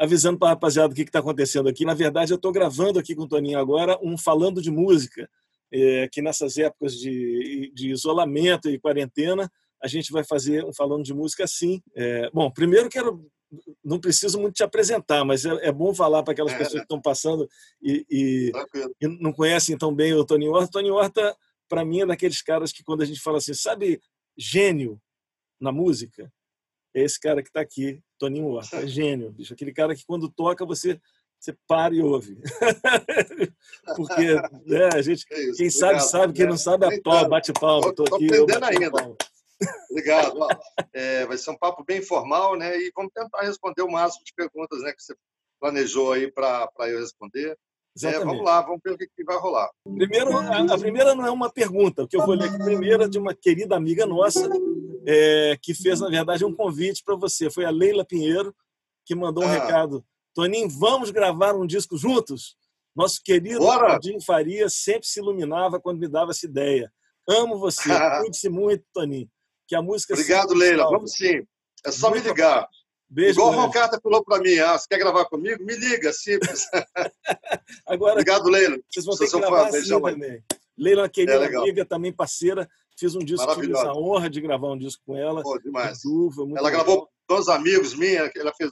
avisando para a rapaziada o que está acontecendo aqui. Na verdade, eu estou gravando aqui com o Toninho agora um Falando de Música, é, que nessas épocas de, de isolamento e quarentena, a gente vai fazer um Falando de Música assim. É, bom, primeiro quero não preciso muito te apresentar, mas é, é bom falar para aquelas é, pessoas que estão passando e, e, e, não conhecem tão bem o Tony Horta. Tony Horta, para mim, é daqueles caras que, quando a gente fala assim, sabe, gênio na música, é esse cara que está aqui, Toninho Horta. É gênio, bicho. Aquele cara que, quando toca, você você para e ouve. Porque né, a gente, é isso, quem obrigado, sabe, sabe, quem não sabe, é pau, bate palma. Estou aqui. aprendendo ainda. Obrigado. É, vai ser um papo bem informal, né? E vamos tentar responder o máximo de perguntas né, que você planejou aí para eu responder. É, vamos lá, vamos ver o que, que vai rolar. Primeiro, a, a, primeira não é uma pergunta, o que eu vou ler aqui primeiro é de uma querida amiga nossa, é, que fez, na verdade, um convite para você. Foi a Leila Pinheiro, que mandou um ah. recado. Toninho, vamos gravar um disco juntos? Nosso querido Claudinho Faria sempre se iluminava quando me dava essa ideia. Amo você. Cuide-se muito, Toninho que a música. Obrigado, Leila. Vamos sim. É só Muito me ligar. Beijo, Igual o Roncata falou para mim, ah, você quer gravar comigo? Me liga, simples. Agora, Obrigado, Leila. Vocês vão ter que gravar assim também. Leila, uma querida é amiga, também parceira. Fiz um disco, tive essa honra de gravar um disco com ela. Pô, demais. Duva, ela legal. gravou com os amigos minha, ela fez.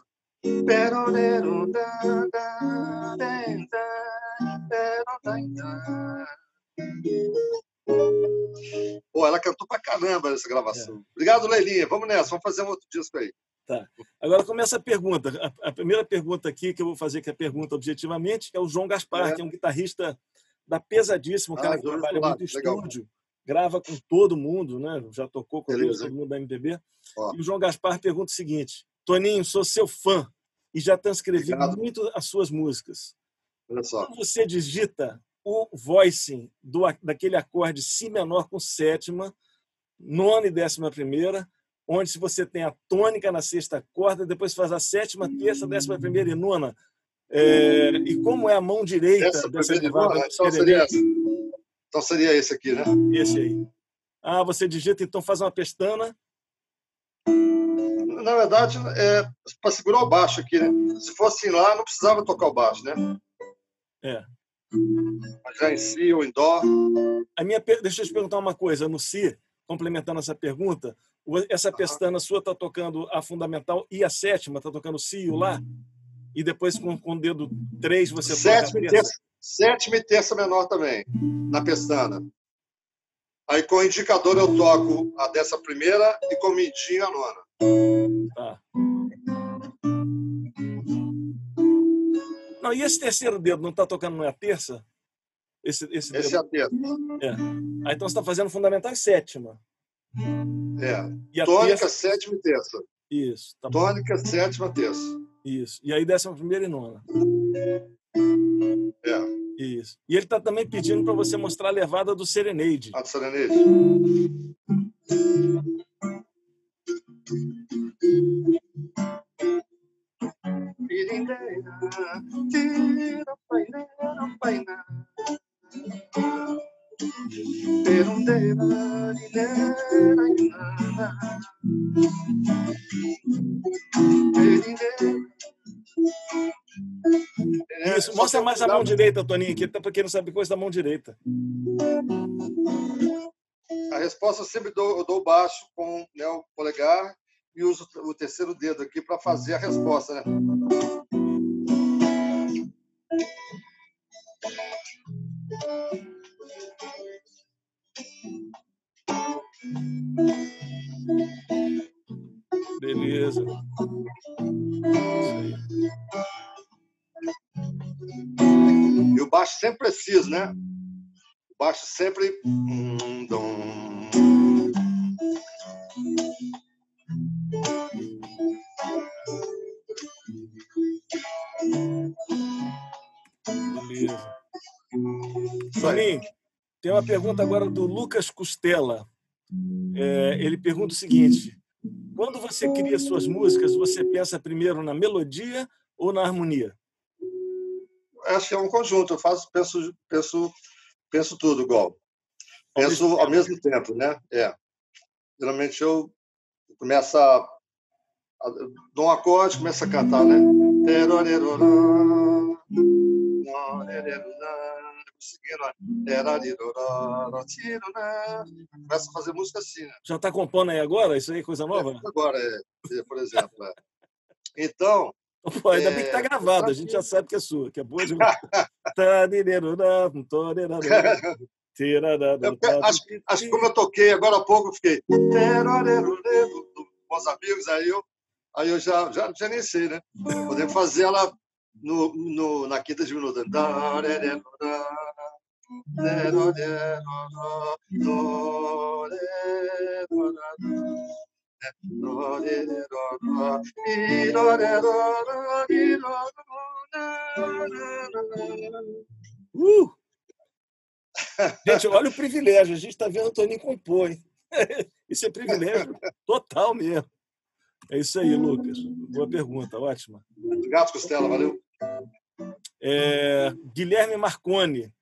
Pô, ela cantou pra caramba nessa gravação. É. Obrigado, Leilinha. Vamos nessa, vamos fazer um outro disco aí. Tá. Agora começa a pergunta. A, a, primeira pergunta aqui, que eu vou fazer, que é a pergunta objetivamente, é o João Gaspar, é. que é um guitarrista da Pesadíssimo, um ah, cara que trabalha muito em estúdio, grava com todo mundo, né? já tocou com Beleza. todo mundo da MPB. Ó. E o João Gaspar pergunta o seguinte: Toninho, sou seu fã e já transcrevi Obrigado. muito as suas músicas. Olha só. Quando você digita o voicing do, daquele acorde Si menor com sétima, nona e décima primeira, onde se você tem a tônica na sexta corda, depois faz a sétima, terça, décima primeira e nona. É, e como é a mão direita essa dessa seria, essa. Então seria esse aqui, né? Esse aí. Ah, você digita, então faz uma pestana. Na verdade, é para segurar o baixo aqui, né? Se fosse lá, não precisava tocar o baixo, né? É. Já em Si ou em Dó? A minha, deixa eu te perguntar uma coisa. No Si, complementando essa pergunta, essa pestana sua está tocando a fundamental e a sétima, está tocando Si e o Lá? E depois com, com o dedo 3 você sétima toca a terça? Sétima e terça menor também, na pestana. Aí com o indicador eu toco a dessa primeira e com o mindinho a nona. Tá. Não, e esse terceiro dedo não está tocando na terça? Esse, esse, esse é a terça. É. Aí então você está fazendo fundamental e sétima. É. E Tônica, terça... sétima e terça. Isso. Tá Tônica, sétima, terça. Isso. E aí décima primeira e nona. É. Isso. E ele está também pedindo para você mostrar a levada do Serenade. A do Serenade. Isso, mostra mais a mão direita, Toninho, aqui, para quem não sabe coisa da mão direita. A resposta eu sempre dou, eu dou baixo com né, o polegar e uso o terceiro dedo aqui para fazer a resposta, né? Beleza. E o baixo sempre preciso, né? O baixo sempre. Beleza. Soninho, tem uma pergunta agora do Lucas Costela. É, ele pergunta o seguinte: quando você cria suas músicas, você pensa primeiro na melodia ou na harmonia? Acho que é um conjunto. Eu faço, penso, penso, penso tudo igual. Penso ao mesmo, tempo, né? É. Geralmente eu começo a, a dou um acorde, começo a cantar, né? Começa a fazer música assim, né? Já está compondo aí agora? Isso aí é coisa nova? É, agora, é, por exemplo. É. Então. Pô, ainda é, bem que está gravado, a gente já sabe que é sua, que é boa demais. acho, que, acho que como eu toquei agora há pouco, eu fiquei. Com os amigos, aí eu, aí eu já, já, já nem sei, né? Podemos fazer ela no, no, na quinta diminuta. Uh! Gente, olha o privilégio. A gente está vendo o Toninho compor. Hein? Isso é privilégio total mesmo. É isso aí, Lucas. Boa pergunta, ótima. Obrigado, Costela. Valeu. É, Guilherme Marconi,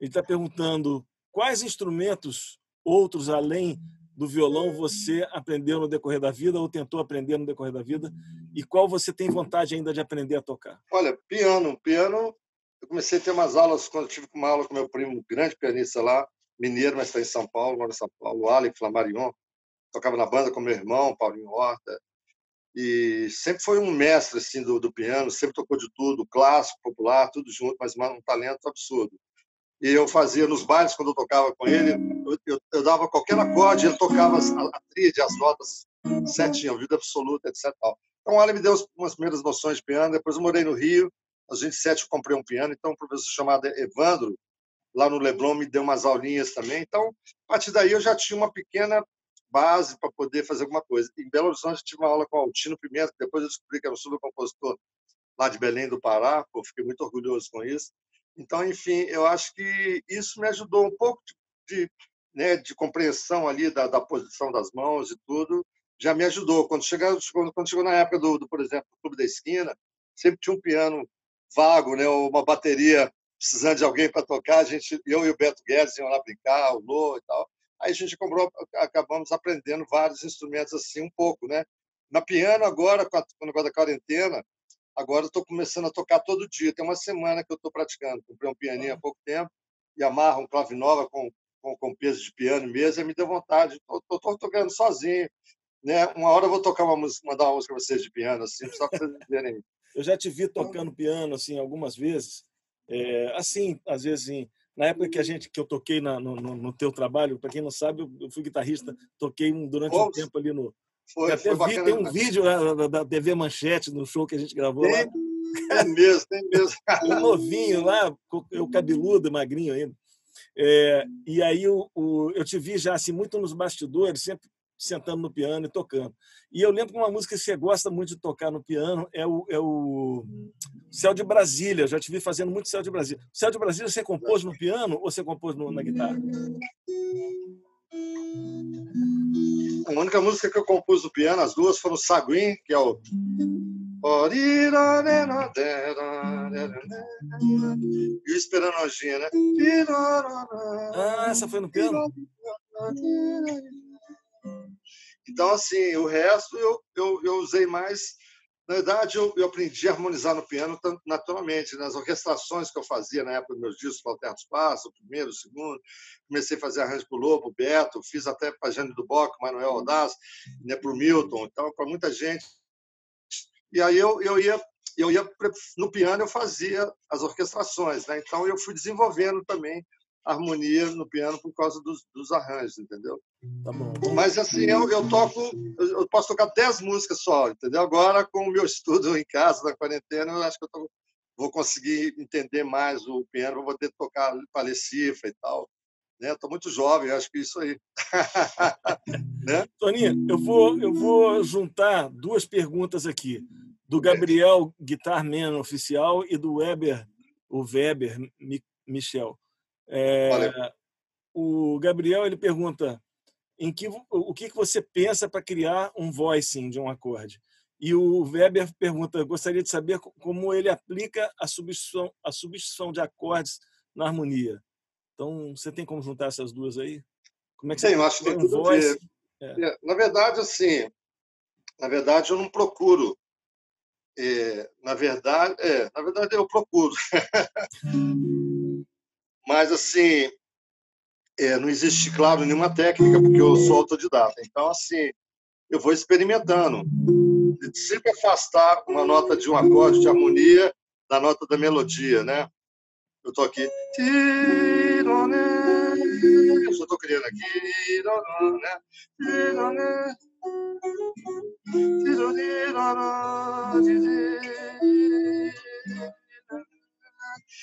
ele está perguntando quais instrumentos outros além do violão você aprendeu no decorrer da vida ou tentou aprender no decorrer da vida e qual você tem vontade ainda de aprender a tocar? Olha, piano. Piano, eu comecei a ter umas aulas quando tive uma aula com meu primo, grande pianista lá, mineiro, mas está em São Paulo, mora em São Paulo, Alec Flamarion. Tocava na banda com meu irmão, Paulinho Horta e sempre foi um mestre assim do, do, piano, sempre tocou de tudo, clássico, popular, tudo junto, mas um talento absurdo. E eu fazia nos bailes quando eu tocava com ele, eu, eu, eu dava qualquer acorde, ele tocava a, a tríade, as notas certinho, vida absoluta, etc. Então, ele me deu umas primeiras noções de piano. Depois, eu morei no Rio. Aos 27, eu comprei um piano. Então, um professor chamado Evandro, lá no Leblon, me deu umas aulinhas também. Então, a partir daí, eu já tinha uma pequena base para poder fazer alguma coisa. Em Belo Horizonte, tive uma aula com o Altino Pimenta, depois eu descobri que era um super compositor lá de Belém do Pará, fiquei muito orgulhoso com isso. Então, enfim, eu acho que isso me ajudou um pouco de, de, né, de compreensão ali da, da, posição das mãos e tudo, já me ajudou. Quando chegou, quando chegou na época do, do, por exemplo, do Clube da Esquina, sempre tinha um piano vago, né, uma bateria precisando de alguém para tocar, a gente, eu e o Beto Guedes iam lá brincar, o Lô e tal. Aí a gente comprou, acabamos aprendendo vários instrumentos assim, um pouco, né? Na piano, agora, com, o negócio da quarentena, agora estou começando a tocar todo dia. Tem uma semana que eu estou praticando. Comprei um pianinho há pouco tempo e amarro um clave nova com, com, com peso de piano mesa e me deu vontade. Estou tocando sozinho. Né? Uma hora eu vou tocar uma música, mandar uma música para vocês de piano, assim, só para vocês verem. Eu já te vi tocando piano assim algumas vezes. É, assim, às vezes em na época que a gente que eu toquei na, no, no, teu trabalho, para quem não sabe, eu fui guitarrista, toquei um, durante um tempo ali no. Foi, foi vi, tem um vídeo da, da, TV Manchete no show que a gente gravou tem, lá. É mesmo, tem mesmo. um novinho lá, eu cabeludo, magrinho ainda. É, e aí o, o, eu te vi já assim muito nos bastidores, sempre sentando no piano e tocando. E eu lembro que uma música que você gosta muito de tocar no piano é o, é o Céu de Brasília. Eu já te vi fazendo muito Céu de Brasília. Céu de Brasília você compôs no piano ou você compôs no, na guitarra? A única música que eu compus no piano, as duas foram Saguin, que é o. E o Esperando Anjinha, né? Ah, essa foi no piano? Então, assim, o resto eu, eu, eu usei mais. Na verdade, eu, eu aprendi a harmonizar no piano naturalmente. Nas orquestrações que eu fazia na época dos meus discos, Walter dos Passos, o primeiro, o segundo, comecei a fazer arranjo para o Lobo, Beto, fiz até para Jane do Boc, Manuel Audaz, né, para o Milton, então, para muita gente. E aí eu, eu ia eu ia no piano eu fazia as orquestrações, né? Então eu fui desenvolvendo também harmonia no piano por causa dos, dos arranjos, entendeu? Tá bom. Mas assim, eu, eu toco, eu posso tocar 10 músicas só, entendeu? Agora, com o meu estudo em casa, na quarentena, eu acho que eu tô, vou conseguir entender mais o piano, vou poder tocar palecifa e tal. Estou né? muito jovem, acho que isso aí. né? Toninho, eu vou, eu vou juntar duas perguntas aqui, do Gabriel Guitarman Oficial e do Weber, o Weber Michel. É, o Gabriel ele pergunta em que o que você pensa para criar um voicing de um acorde. E o Weber pergunta, gostaria de saber como ele aplica a substituição, a substituição de acordes na harmonia. Então, você tem como juntar essas duas aí? Como é que Sim, você acho que tem um voice? É. Na verdade, assim, na verdade, eu não procuro é, na verdade, é, na verdade eu procuro. Mas assim, é, não existe, claro, nenhuma técnica, porque eu sou autodidata. Então, assim, eu vou experimentando. Sempre afastar uma nota de um acorde de harmonia da nota da melodia, né? Eu estou aqui. Eu só estou criando aqui. Né?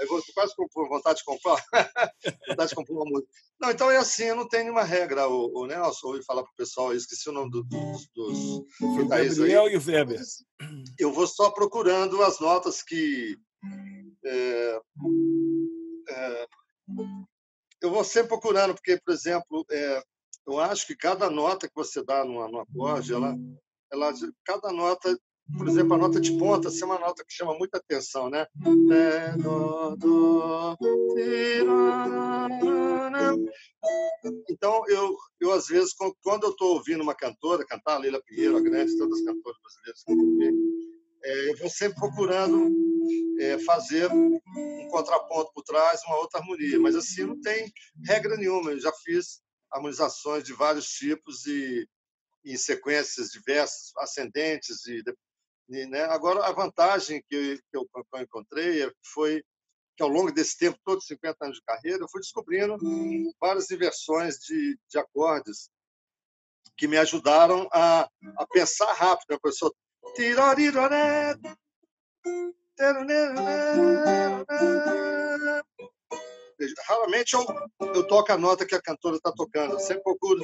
Aí vou quase com vontade de comprar, vontade de comprar uma música. Não, então é assim, eu não tenho nenhuma regra, o, o Nelson, ouvi falar para o pessoal, eu esqueci o nome do, dos, dos o Gabriel e o Weber. Eu vou só procurando as notas que é, é, eu vou sempre procurando, porque, por exemplo, é, eu acho que cada nota que você dá no, no acorde, ela, ela, cada nota, por exemplo, a nota de ponta, assim, é uma nota que chama muita atenção, né? Então, eu, eu às vezes, quando eu estou ouvindo uma cantora cantar, Leila Pinheiro, a grande, todas as cantoras brasileiras que eu ouvi, é, eu vou sempre procurando é, fazer um contraponto por trás, uma outra harmonia. Mas assim, não tem regra nenhuma. Eu já fiz harmonizações de vários tipos e em sequências diversas, ascendentes e, e né? agora a vantagem que eu, que eu encontrei foi que ao longo desse tempo, todos 50 anos de carreira, eu fui descobrindo várias inversões de, de acordes que me ajudaram a, a pensar rápido. A pessoa Raramente eu, eu toco a nota que a cantora está tocando, eu sempre procuro.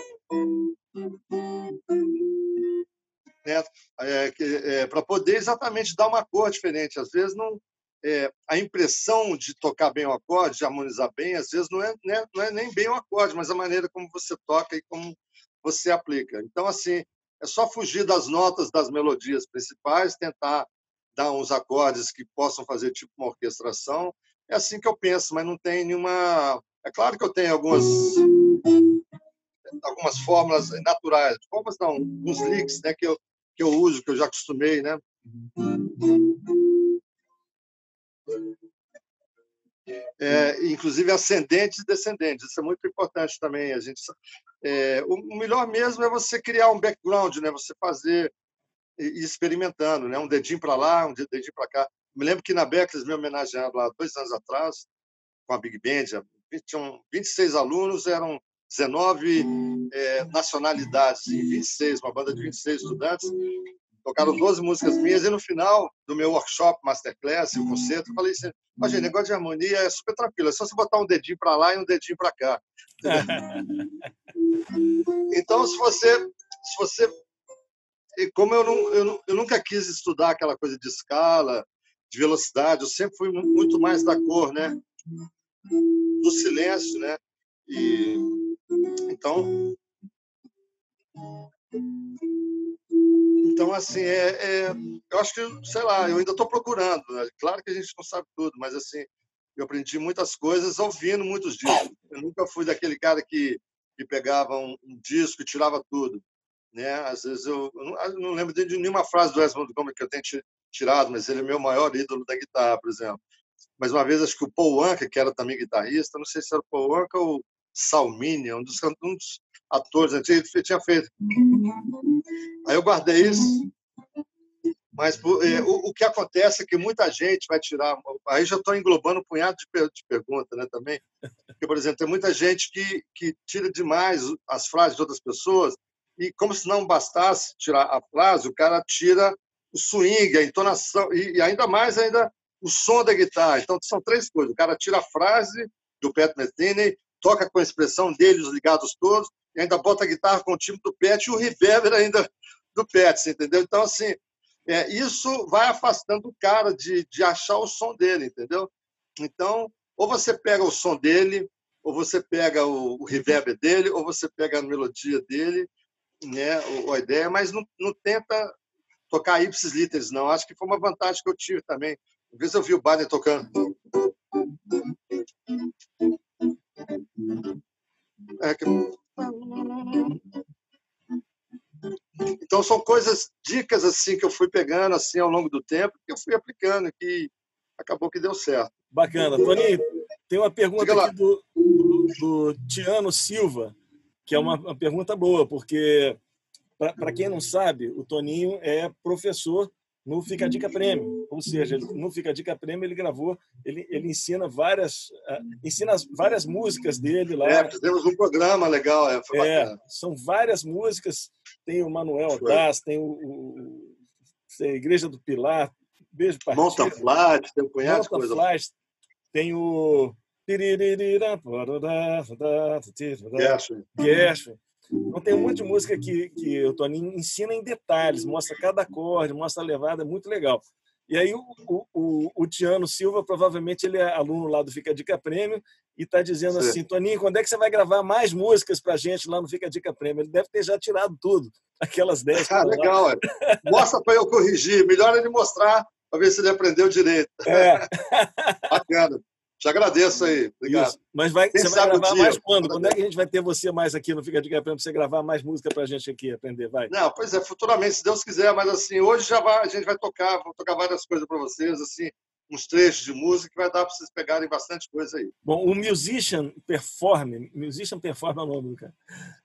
Né? É, é, para poder exatamente dar uma cor diferente. Às vezes não, é, a impressão de tocar bem o acorde, de harmonizar bem, às vezes não é, né, não é nem bem o acorde, mas a maneira como você toca e como você aplica. Então, assim, é só fugir das notas das melodias principais, tentar dar uns acordes que possam fazer tipo uma orquestração. É assim que eu penso, mas não tem nenhuma. É claro que eu tenho algumas algumas fórmulas naturais, fórmulas não, uns licks, né, que eu que eu uso, que eu já acostumei, né? É, inclusive ascendentes e descendentes. Isso é muito importante também. A gente, é, o melhor mesmo é você criar um background, né? Você fazer e experimentando, né? Um dedinho para lá, um dedinho para cá. Me lembro que na Beckless me homenagearam lá dois anos atrás com a Big Band. Tinham 26 alunos, eram 19 é, nacionalidades em 26, uma banda de 26 estudantes tocaram 12 músicas minhas e no final do meu workshop, masterclass, o concerto, eu falei assim, mas gente, negócio de harmonia é super tranquilo, é só você botar um dedinho para lá e um dedinho para cá. então, se você, se você, como eu, não, eu, eu nunca quis estudar aquela coisa de escala, de velocidade, eu sempre fui muito mais da cor, né? Do silêncio, né? E então então, assim, é, é, eu acho que, sei lá, eu ainda estou procurando. Né? Claro que a gente não sabe tudo, mas, assim, eu aprendi muitas coisas ouvindo muitos discos. Eu nunca fui daquele cara que, que pegava um, um disco e tirava tudo. Né? Às vezes eu, eu, não, eu não, lembro de nenhuma frase do Wes Montgomery que eu tenha tirado, mas ele é meu maior ídolo da guitarra, por exemplo. Mas uma vez, acho que o Paul Anka, que era também guitarrista, não sei se era o Paul Anka ou Salmini, um dos, um dos atores antigos, ele tinha feito. Aí eu guardei isso. Mas é, o, o, que acontece é que muita gente vai tirar. Aí já estou englobando um punhado de, de né, também. Porque, por exemplo, tem muita gente que, que tira demais as frases de outras pessoas, e como se não bastasse tirar a frase, o cara tira o swing, a entonação, e, e ainda mais ainda o som da guitarra. Então, são três coisas. O cara tira a frase do Pat Metheny, toca com a expressão dele, os ligados todos, e ainda bota a guitarra com o time do Pet e o reverber ainda do Pet, entendeu? Então, assim, é, isso vai afastando o cara de, de achar o som dele, entendeu? Então, ou você pega o som dele, ou você pega o, o reverb dele, ou você pega a melodia dele, né, a ideia, mas não, não tenta tocar ipsis literis, não. Acho que foi uma vantagem que eu tive também. Às vezes eu vi o Barney tocando. É que... Então são coisas, dicas assim que eu fui pegando assim ao longo do tempo, que eu fui aplicando que acabou que deu certo. Bacana. Toninho, tem uma pergunta aqui do, do, do, Tiano Silva, que é uma, uma pergunta boa, porque, para quem não sabe, o Toninho é professor no Fica a Dica Prêmio. Ou seja, no Fica a Dica Prêmio ele gravou, ele, ele ensina várias uh, ensina várias músicas dele lá. É, fizemos um programa legal, é, é são várias músicas. Tem o Manuel Das, tem o, o, a Igreja do Pilar, Beijo Partido. Monta Flat, tem um punhado de coisa. Flat, tem o Gershwin. Gershwin. Então tem um monte de música que, que o Toninho ensina em detalhes, mostra cada acorde, mostra a levada, é muito legal. E aí o, o, o, Tiano Silva, provavelmente ele é aluno lá do Fica Dica Prêmio e está dizendo Sim. assim, Toninho, quando é que você vai gravar mais músicas para gente lá no Fica Dica Prêmio? Ele deve ter já tirado tudo, aquelas 10. Ah, legal. É. Mostra para eu corrigir. Melhor ele mostrar para ver se ele aprendeu direito. É. Bacana. Te agradeço aí. Obrigado. Isso. Mas vai, você vai gravar mais quando? Quando é que a gente vai ter você mais aqui no Fica de Pé para você gravar mais música para a gente aqui aprender? Vai. Não, pois é, futuramente, se Deus quiser, mas assim, hoje já vai, a gente vai tocar, vou tocar várias coisas para vocês, assim, uns trechos de música que vai dar para vocês pegarem bastante coisa aí. Bom, o Musician Perform, Musician Perform é o nome do cara.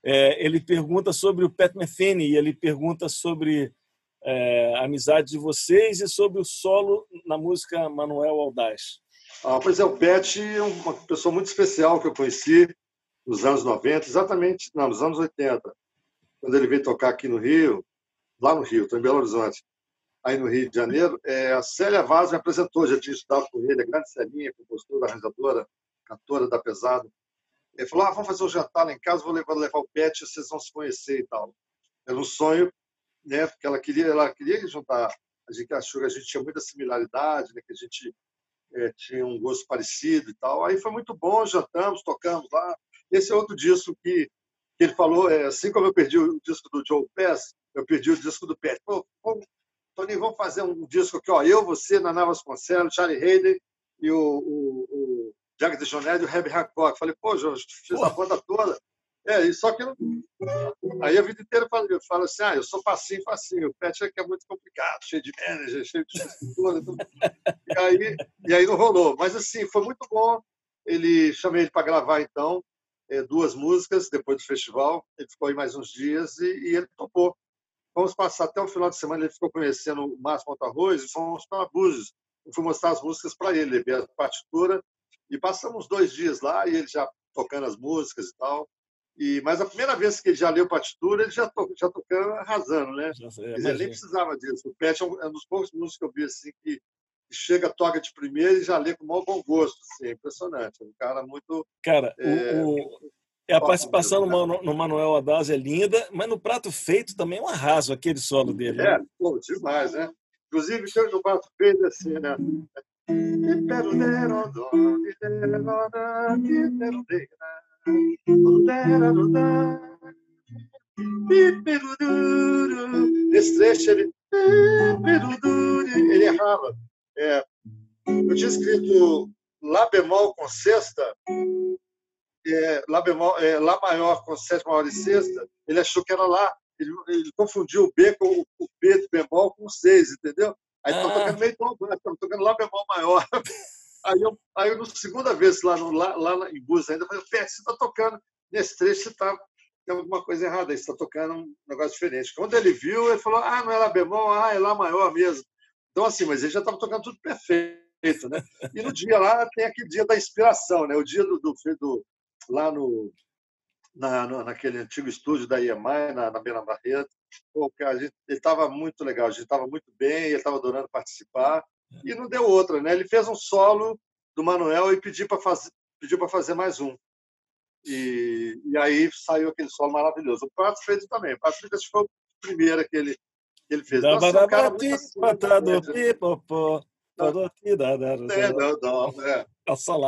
É, ele pergunta sobre o Pat Metheny e ele pergunta sobre é, a amizade de vocês e sobre o solo na música Manuel Aldaz. Ah, pois é, o Pet é uma pessoa muito especial que eu conheci nos anos 90, exatamente, não, nos anos 80, quando ele veio tocar aqui no Rio, lá no Rio, estou em Belo Horizonte, aí no Rio de Janeiro, é, a Célia Vaz me apresentou, já tinha estudado com ele, a grande Celinha, compositora, arranjadora, cantora da pesada. Ele falou, ah, vamos fazer um jantar lá em casa, vou levar, levar o Pet, vocês vão se conhecer e tal. Era um sonho, né, porque ela queria, ela queria juntar, a gente achou que a gente tinha muita similaridade, né, que a gente é, tinha um gosto parecido e tal. Aí foi muito bom, jantamos, tocamos lá. Esse é outro disco que, que ele falou, é, assim como eu perdi o disco do Joe Pass, eu perdi o disco do Pet. Pô, Tony, vamos fazer um disco aqui, ó, eu, você, Naná Vasconcelos, Charlie Hayden e o, o, o Jack DeJohnette e o Herbie Hancock. Falei, pô, Jorge, fiz a banda toda. É, só que aí a vida inteira eu falo, assim, ah, eu sou facinho, facinho. O pet é que é muito complicado, cheio de manager, cheio de estrutura. e, aí, e aí não rolou. Mas assim, foi muito bom. Ele chamei ele para gravar então é, duas músicas depois do festival. Ele ficou aí mais uns dias e, e ele topou. Vamos passar até o final de semana. Ele ficou conhecendo o Márcio Montarroz e fomos para Búzios. Eu fui mostrar as músicas para ele, ele a partitura. E passamos dois dias lá e ele já tocando as músicas e tal. E, mas a primeira vez que ele já leu partitura, ele já, to, já tocando arrasando, né? ele nem precisava disso. O Pet é um, é um, dos poucos músicos que eu vi assim que, chega, toca de primeira e já lê com mau bom gosto. Assim, é impressionante. É um cara muito. Cara, é, o, o... É a participação mesmo, no, né? no Manuel Adaz é linda, mas no prato feito também é um arraso aquele solo dele. Né? É, né? pô, demais, né? Inclusive, tem no prato feito assim, né? Nesse trecho ele, ele errava. É, eu tinha escrito Lá bemol com sexta, é, lá, bemol, é, lá maior com sétima maior e sexta, ele achou que era Lá. Ele, ele confundiu o B com o B de bemol com o seis, entendeu? Aí ah. tocando meio tom, tocando Lá bemol maior. Aí eu, aí eu, na segunda vez lá, no, lá, lá em Búzios ainda, falei, Pé, você está tocando nesse trecho, você está tem alguma coisa errada você está tocando um negócio diferente. Quando ele viu, ele falou, ah, não é Lá bemol, ah, é Lá maior mesmo. Então, assim, mas ele já estava tocando tudo perfeito, né? E no dia lá tem aquele dia da inspiração, né? O dia do, do, do lá no, na, no, naquele antigo estúdio da IEMAI, na, na Bela Barreto. Pô, cara, gente, ele estava muito legal, a gente estava muito bem, ele estava adorando participar e não deu outra, né? Ele fez um solo do Manuel e pediu para fazer, pediu para fazer mais um. E, e aí saiu aquele solo maravilhoso. O Prato Feito também. O Prato Feito foi o primeiro que ele, que ele fez. Nossa, um cara muito assim, né? É, não, não, é.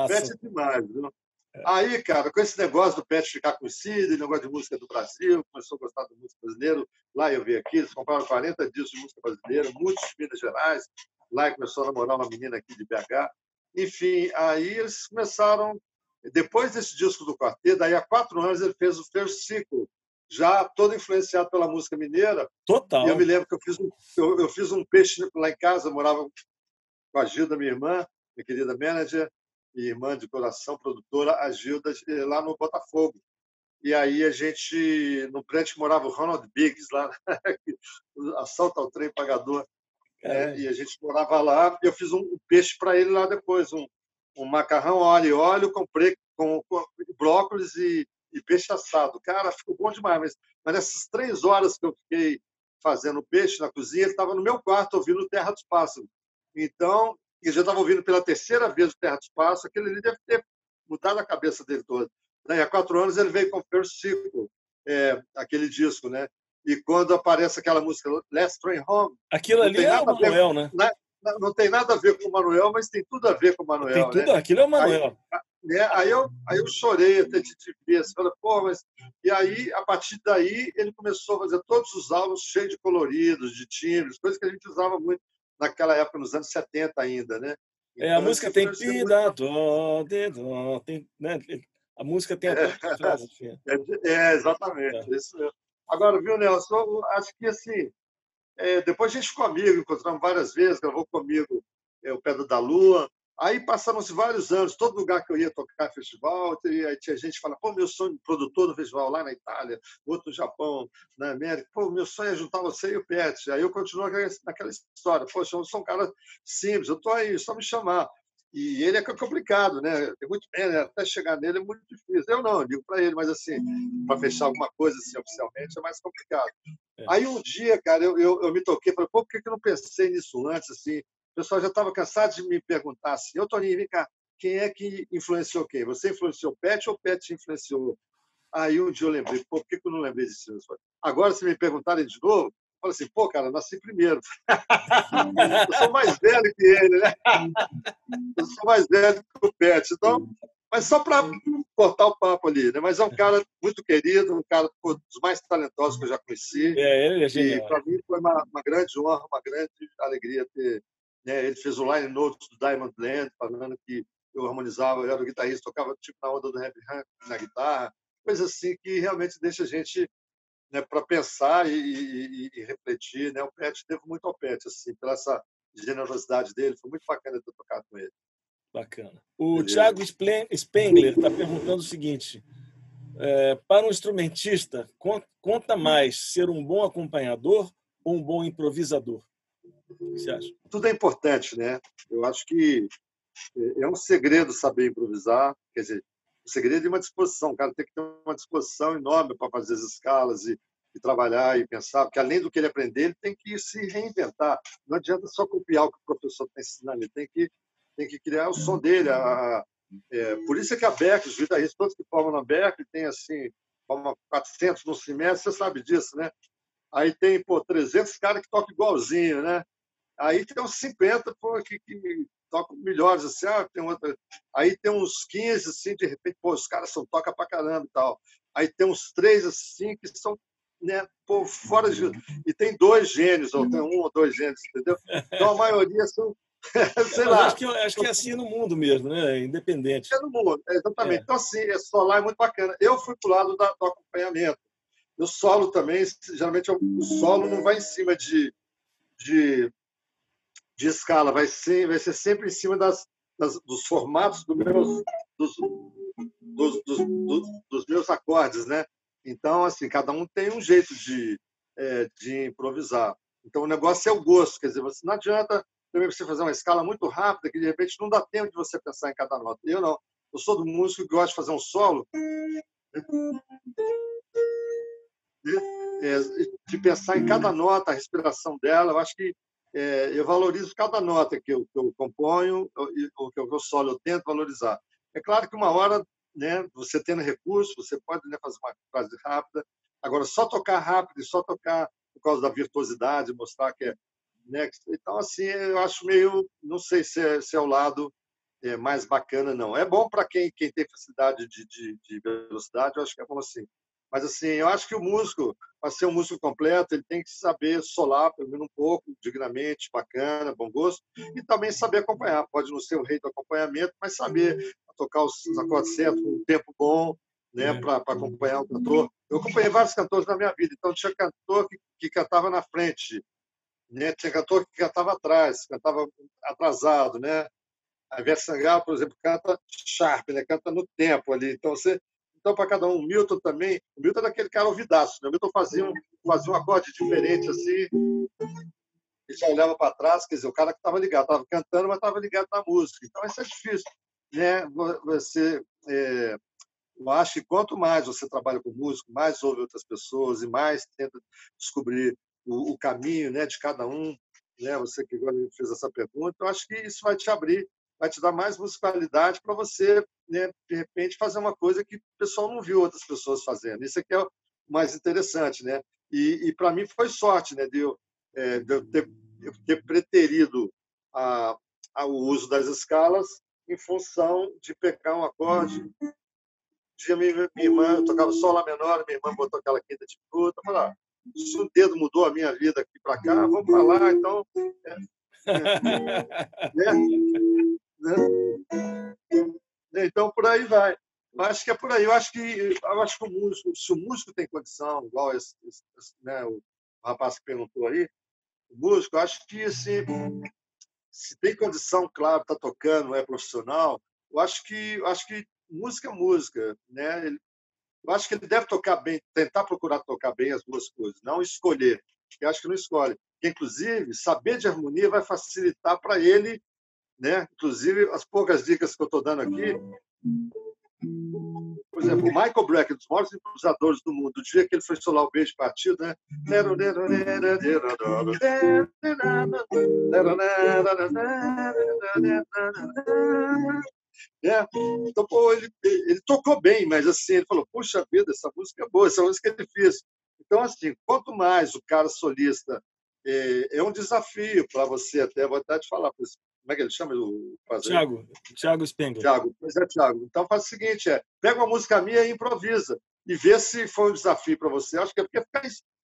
Pet é demais, viu? É. Aí, cara, com esse negócio do Pet ficar conhecido, negócio de música do Brasil, começou a gostar da música brasileira, lá eu vi aqui, eles compraram 40 discos de música brasileira, muitos de Minas Gerais, lá começou a namorar uma menina aqui de BH. Enfim, aí eles começaram, depois desse disco do quarteto, daí há quatro anos ele fez o First Ciclo, já todo influenciado pela música mineira. Total. E eu me lembro que eu fiz um, eu, eu fiz um peixe lá em casa, morava com a Gilda, minha irmã, minha querida manager, e irmã de coração, produtora, a Gilda, lá no Botafogo. E aí a gente, no prédio que morava o Ronald Biggs, lá, assalto ao trem pagador, é, e a gente morava lá, eu fiz um peixe para ele lá depois, um, um macarrão óleo e óleo, comprei com, com brócolis e, e, peixe assado. Cara, ficou bom demais, mas, mas nessas três horas que eu fiquei fazendo peixe na cozinha, ele estava no meu quarto ouvindo Terra dos Pássaros. Então, e já estava ouvindo pela terceira vez o Terra dos Pássaros, aquele ali deve ter mudado a cabeça dele toda. Né? Há quatro anos ele veio com First Circle, é, aquele disco, né? E quando aparece aquela música Last Train Home... Aquilo ali é o Manuel, né? né? Não tem nada a ver com o Manuel, mas tem tudo a ver com o Manuel. Tem tudo, né? aquilo é o Manuel. Aí, né? aí, eu, aí eu chorei até de te ver. Assim, falei, pô, mas... E aí, a partir daí, ele começou a fazer todos os álbuns cheios de coloridos, de timbres, coisas que a gente usava muito naquela época, nos anos 70 ainda, né? Então, é, a música tem pida, tem, né? A música tem até frase. Assim. É, é, exatamente, é. isso mesmo. Agora, viu, Nelson, acho que assim, é, depois a gente ficou amigo, encontramos várias vezes, gravou comigo é, o Pedro da Lua. Aí passaram-se vários anos, todo lugar que eu ia tocar festival, aí tinha gente que pô, meu sonho produtor do festival lá na Itália, outro no Japão, na América, pô, meu sonho é juntar você e o Pet. Aí eu continuo naquela história, poxa, eu sou um cara simples, eu estou aí, só me chamar. E ele é complicado, né? Tem muito né? até chegar nele é muito difícil. Eu não, eu digo para ele, mas assim, para fechar alguma coisa assim, oficialmente é mais complicado. É. Aí um dia, cara, eu, eu, eu me toquei, falei, pô, por que, que eu não pensei nisso antes? Assim, o pessoal já estava cansado de me perguntar assim, ô Toninho, vem cá, quem é que influenciou quem? Você influenciou o Pet ou o Pet influenciou? Aí um dia eu lembrei, pô, por que, que eu não lembrei disso? Agora, se me perguntarem de novo, Fala assim, pô, cara, nasci primeiro. eu sou mais velho que ele, né? Eu sou mais velho que o Pet. Então, mas só para cortar o papo ali, né? Mas é um cara muito querido, um cara pô, dos mais talentosos que eu já conheci. É, ele é genial. E para mim foi uma, uma, grande honra, uma grande alegria ter. Né? Ele fez o line notes do Diamond Land, falando que eu harmonizava, eu era o guitarrista, tocava tipo na onda do Heavy na guitarra, coisa assim que realmente deixa a gente né, para pensar e, e, e, refletir. Né? O Pet devo muito ao Pet, assim, pela essa generosidade dele. Foi muito bacana ter tocado com ele. Bacana. O Beleza. Thiago Spengler está perguntando o seguinte: é, para um instrumentista, conta mais ser um bom acompanhador ou um bom improvisador? O que você acha? Tudo é importante, né? Eu acho que é, é um segredo saber improvisar. Quer dizer, o segredo é uma disposição. O cara tem que ter uma disposição enorme para fazer as escalas e, e, trabalhar e pensar, porque além do que ele aprender, ele tem que se reinventar. Não adianta só copiar o que o professor está ensinando, ele tem que, tem que criar o som dele. A, é, por isso é que a Berkeley, os guitarristas todos que formam na Berkeley, tem assim, forma 400 no semestre, você sabe disso, né? Aí tem, pô, 300 caras que tocam igualzinho, né? Aí tem uns 50 pô, que, que tocam melhores, assim, ah, tem outra. Aí tem uns 15, assim, de repente, pô, os caras são toca pra caramba e tal. Aí tem uns três, assim, que são né, pô, fora de. E tem dois gênios, ou tem um ou dois gênios, entendeu? Então a maioria são. Sei lá. Acho que, acho que é assim no mundo mesmo, né? Independente. É no mundo, exatamente. É. Então, assim, é solar é muito bacana. Eu fui para o lado da, do acompanhamento. O solo também, geralmente o solo não vai em cima de, de de escala, vai ser, vai ser sempre em cima das, das dos formatos do meus, dos, dos, dos, dos, meus acordes, né? Então, assim, cada um tem um jeito de, é, de improvisar. Então, o negócio é o gosto, quer dizer, você não adianta também você fazer uma escala muito rápida que de repente não dá tempo de você pensar em cada nota. Eu não. Eu sou do músico que gosta de fazer um solo é, de pensar em cada nota, a respiração dela. Eu acho que eu valorizo cada nota que eu, que eu componho, ou que eu solo, eu tento valorizar. É claro que uma hora, né, você tendo recurso, você pode né, fazer uma frase rápida. Agora, só tocar rápido e só tocar por causa da virtuosidade, mostrar que é. Né, então, assim, eu acho meio. Não sei se é, se é o lado é, mais bacana, não. É bom para quem, quem tem facilidade de, de, de, velocidade, eu acho que é bom assim. Mas, assim, eu acho que o músico, para ser um músico completo, ele tem que saber solar, pelo menos um pouco, dignamente, bacana, bom gosto, e também saber acompanhar. Pode não ser o rei do acompanhamento, mas saber tocar os acordes certos, com um tempo bom, né, é. para acompanhar o cantor. Eu acompanhei vários cantores na minha vida, então tinha cantor que, que cantava na frente, né? tinha cantor que cantava atrás, cantava atrasado, né? A Ivete Sangalo, por exemplo, canta sharp, né? canta no tempo ali. Então, você, então para cada um, o Milton também, o Milton era aquele cara ouvidaço, né? o Milton fazia um, fazia um acorde diferente assim, e já olhava para trás, quer dizer, o cara que estava ligado, estava cantando, mas estava ligado na música. Então, isso é difícil. Né? Você é, eu acho que quanto mais você trabalha com músico, mais ouve outras pessoas e mais tenta descobrir o, o caminho né, de cada um. Né? Você que agora fez essa pergunta, eu acho que isso vai te abrir, vai te dar mais musicalidade para você, né, de repente, fazer uma coisa que o pessoal não viu outras pessoas fazendo. Isso aqui é o mais interessante. Né? E, e para mim foi sorte né, de, eu, é, de eu, ter, eu ter preterido a, a, o uso das escalas em função de pegar um acorde dia minha, minha irmã, eu tocava só lá menor, minha irmã botou aquela quinta de fruta, falei, ah, se o dedo mudou a minha vida aqui para cá, vamos para lá, então... É, é, né? Então, por aí vai. Eu acho que é por aí. Eu acho que, eu acho que o músico, se o músico tem condição, igual esse, esse, né, o rapaz que perguntou aí, o músico, acho que se, se tem condição, claro, está tocando, é profissional, eu acho que, eu acho que música é música, né? Eu acho que ele deve tocar bem, tentar procurar tocar bem as duas coisas, não escolher. Eu acho que não escolhe. Inclusive, saber de harmonia vai facilitar para ele, né? Inclusive, as poucas dicas que eu estou dando aqui. Por exemplo, o Michael Breck, dos maiores improvisadores do mundo, o dia que ele foi solar o beijo partido, né? Né? Então, pô, ele, ele tocou bem, mas assim, ele falou, puxa vida, essa música é boa, essa música é difícil. Então, assim, quanto mais o cara solista é, é um desafio para você, até vou até te falar, como é que ele chama? O Tiago, Tiago Spengler. Tiago, pois é, Tiago. Então faz o seguinte, é, pega uma música minha e improvisa, e vê se foi um desafio para você. Acho que é porque ficar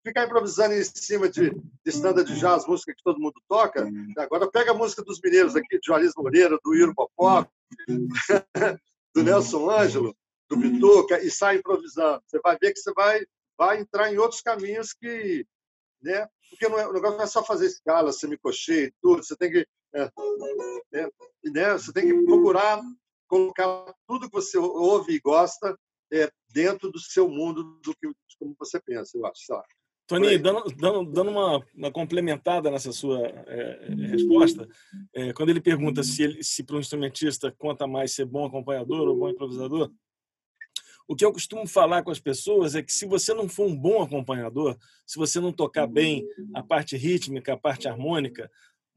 ficar improvisando em cima de, de standard de jazz, música que todo mundo toca. Agora pega a música dos mineiros aqui, de Joalis Moreira, do Iro Popó, do Nelson Ângelo, do Bituca, e sai improvisando. Você vai ver que você vai, vai entrar em outros caminhos que. Né? Porque não é, o negócio não é só fazer escala, semicocheio e tudo, você tem que. É, é, né? Você tem que procurar colocar tudo que você ouve e gosta é, dentro do seu mundo, do que como você pensa, eu acho. Sabe? Tony, dando, dando, dando uma, uma, complementada nessa sua é, resposta, é, quando ele pergunta se, ele, se para um instrumentista conta mais ser bom acompanhador ou bom improvisador, o que eu costumo falar com as pessoas é que se você não for um bom acompanhador, se você não tocar bem a parte rítmica, a parte harmônica,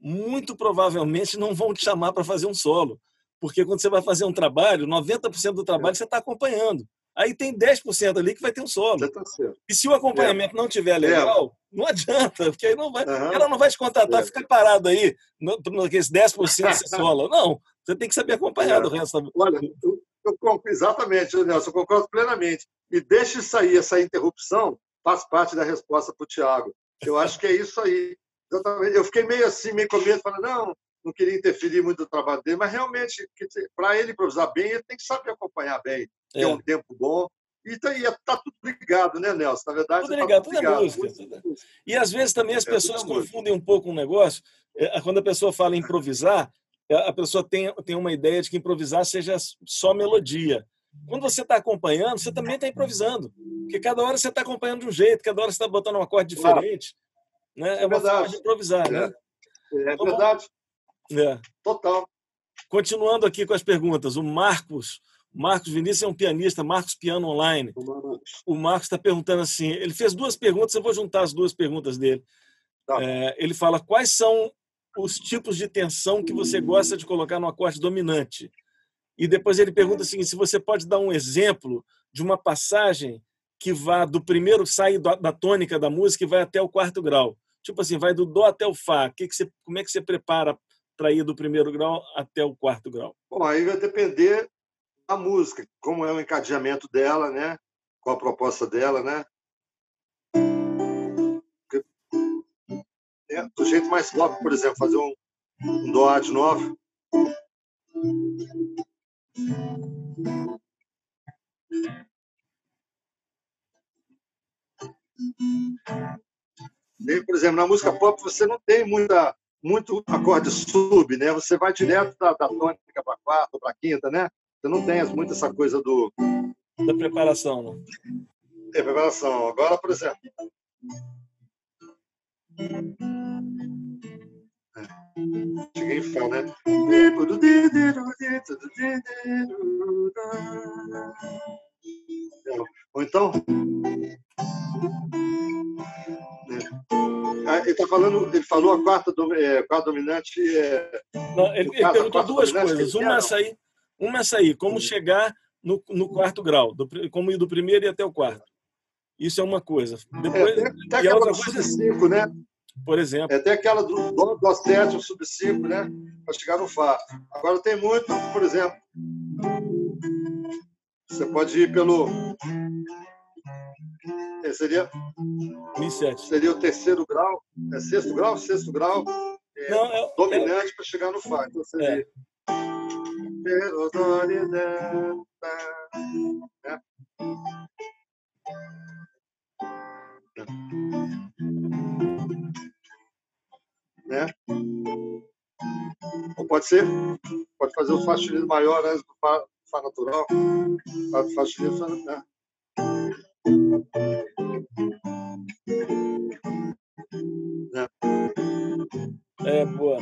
muito provavelmente não vão te chamar para fazer um solo. Porque quando você vai fazer um trabalho, 90% do trabalho você está acompanhando. Aí tem 10% ali que vai ter um solo. Tá e se o acompanhamento é. não tiver legal, é. não adianta, porque aí não vai, uhum. ela não vai te contratar, é. ficar parado aí, naqueles 10% você solo. Não, você tem que saber acompanhar do resto. Olha, eu, eu, exatamente, Nelson, eu concordo plenamente. E deixe sair essa interrupção, faz parte da resposta para o Tiago. Eu acho que é isso aí. Exatamente. Eu fiquei meio assim, meio com medo, falando, não, não queria interferir muito no trabalho dele, mas realmente, para ele improvisar bem, ele tem que saber acompanhar bem, ter é. um tempo bom. E está tá tudo ligado, né, Nelson? Na verdade, tudo tá ligado, tudo, tudo é música. Tudo. E às vezes também as é, pessoas confundem um pouco um negócio. É, quando a pessoa fala em improvisar, a pessoa tem, tem uma ideia de que improvisar seja só melodia. Quando você está acompanhando, você também está improvisando. Porque cada hora você está acompanhando de um jeito, cada hora você está botando um acorde diferente. Né? É, é uma verdade. forma de improvisar. Né? É, então, verdade. É. Total. Continuando aqui com as perguntas, o Marcos, Marcos Vinícius é um pianista, Marcos Piano Online. O Marcos está perguntando assim, ele fez duas perguntas, eu vou juntar as duas perguntas dele. Tá. É, ele fala quais são os tipos de tensão que você gosta de colocar no acorde dominante. E depois ele pergunta assim, se você pode dar um exemplo de uma passagem que vá do primeiro sai da tônica da música e vai até o quarto grau. Tipo assim, vai do Dó até o Fá. Que que você, como é que você prepara para ir do primeiro grau até o quarto grau? Bom, aí vai depender da música, como é o encadeamento dela, né? Qual a proposta dela, né? É, do jeito mais pop, por exemplo, fazer um, um Dó de 9 por exemplo, na música pop você não tem muita, muito acorde sub, né? Você vai direto da, da tônica para quarta, para quinta, né? Você não tem muito essa coisa do da preparação, né? É, preparação. Agora, por exemplo, Cheguei em Fá, né? Ou então. É. Ele tá falando, ele falou a quarta, é, quarta dominante. É, Não, ele, ele perguntou duas coisas. Uma é essa aí, uma essa aí, como chegar no, no quarto grau, do, como ir do primeiro e até o quarto. Isso é uma coisa. Depois, é, até, até outra coisa, cinco, né? por exemplo. É até aquela do dó, dó sétimo, sub 5, né? Para chegar no Fá. Agora tem muito, por exemplo. Você pode ir pelo. É, seria. Mi 7. Seria o terceiro grau. É sexto grau? Sexto grau. É, Não, é, dominante é... para chegar no Fá. Então seria. É. É né? Ou pode ser, pode fazer o Fá sustenido maior antes do Fá, fá natural, Fá, fá sustenido, né? É, boa.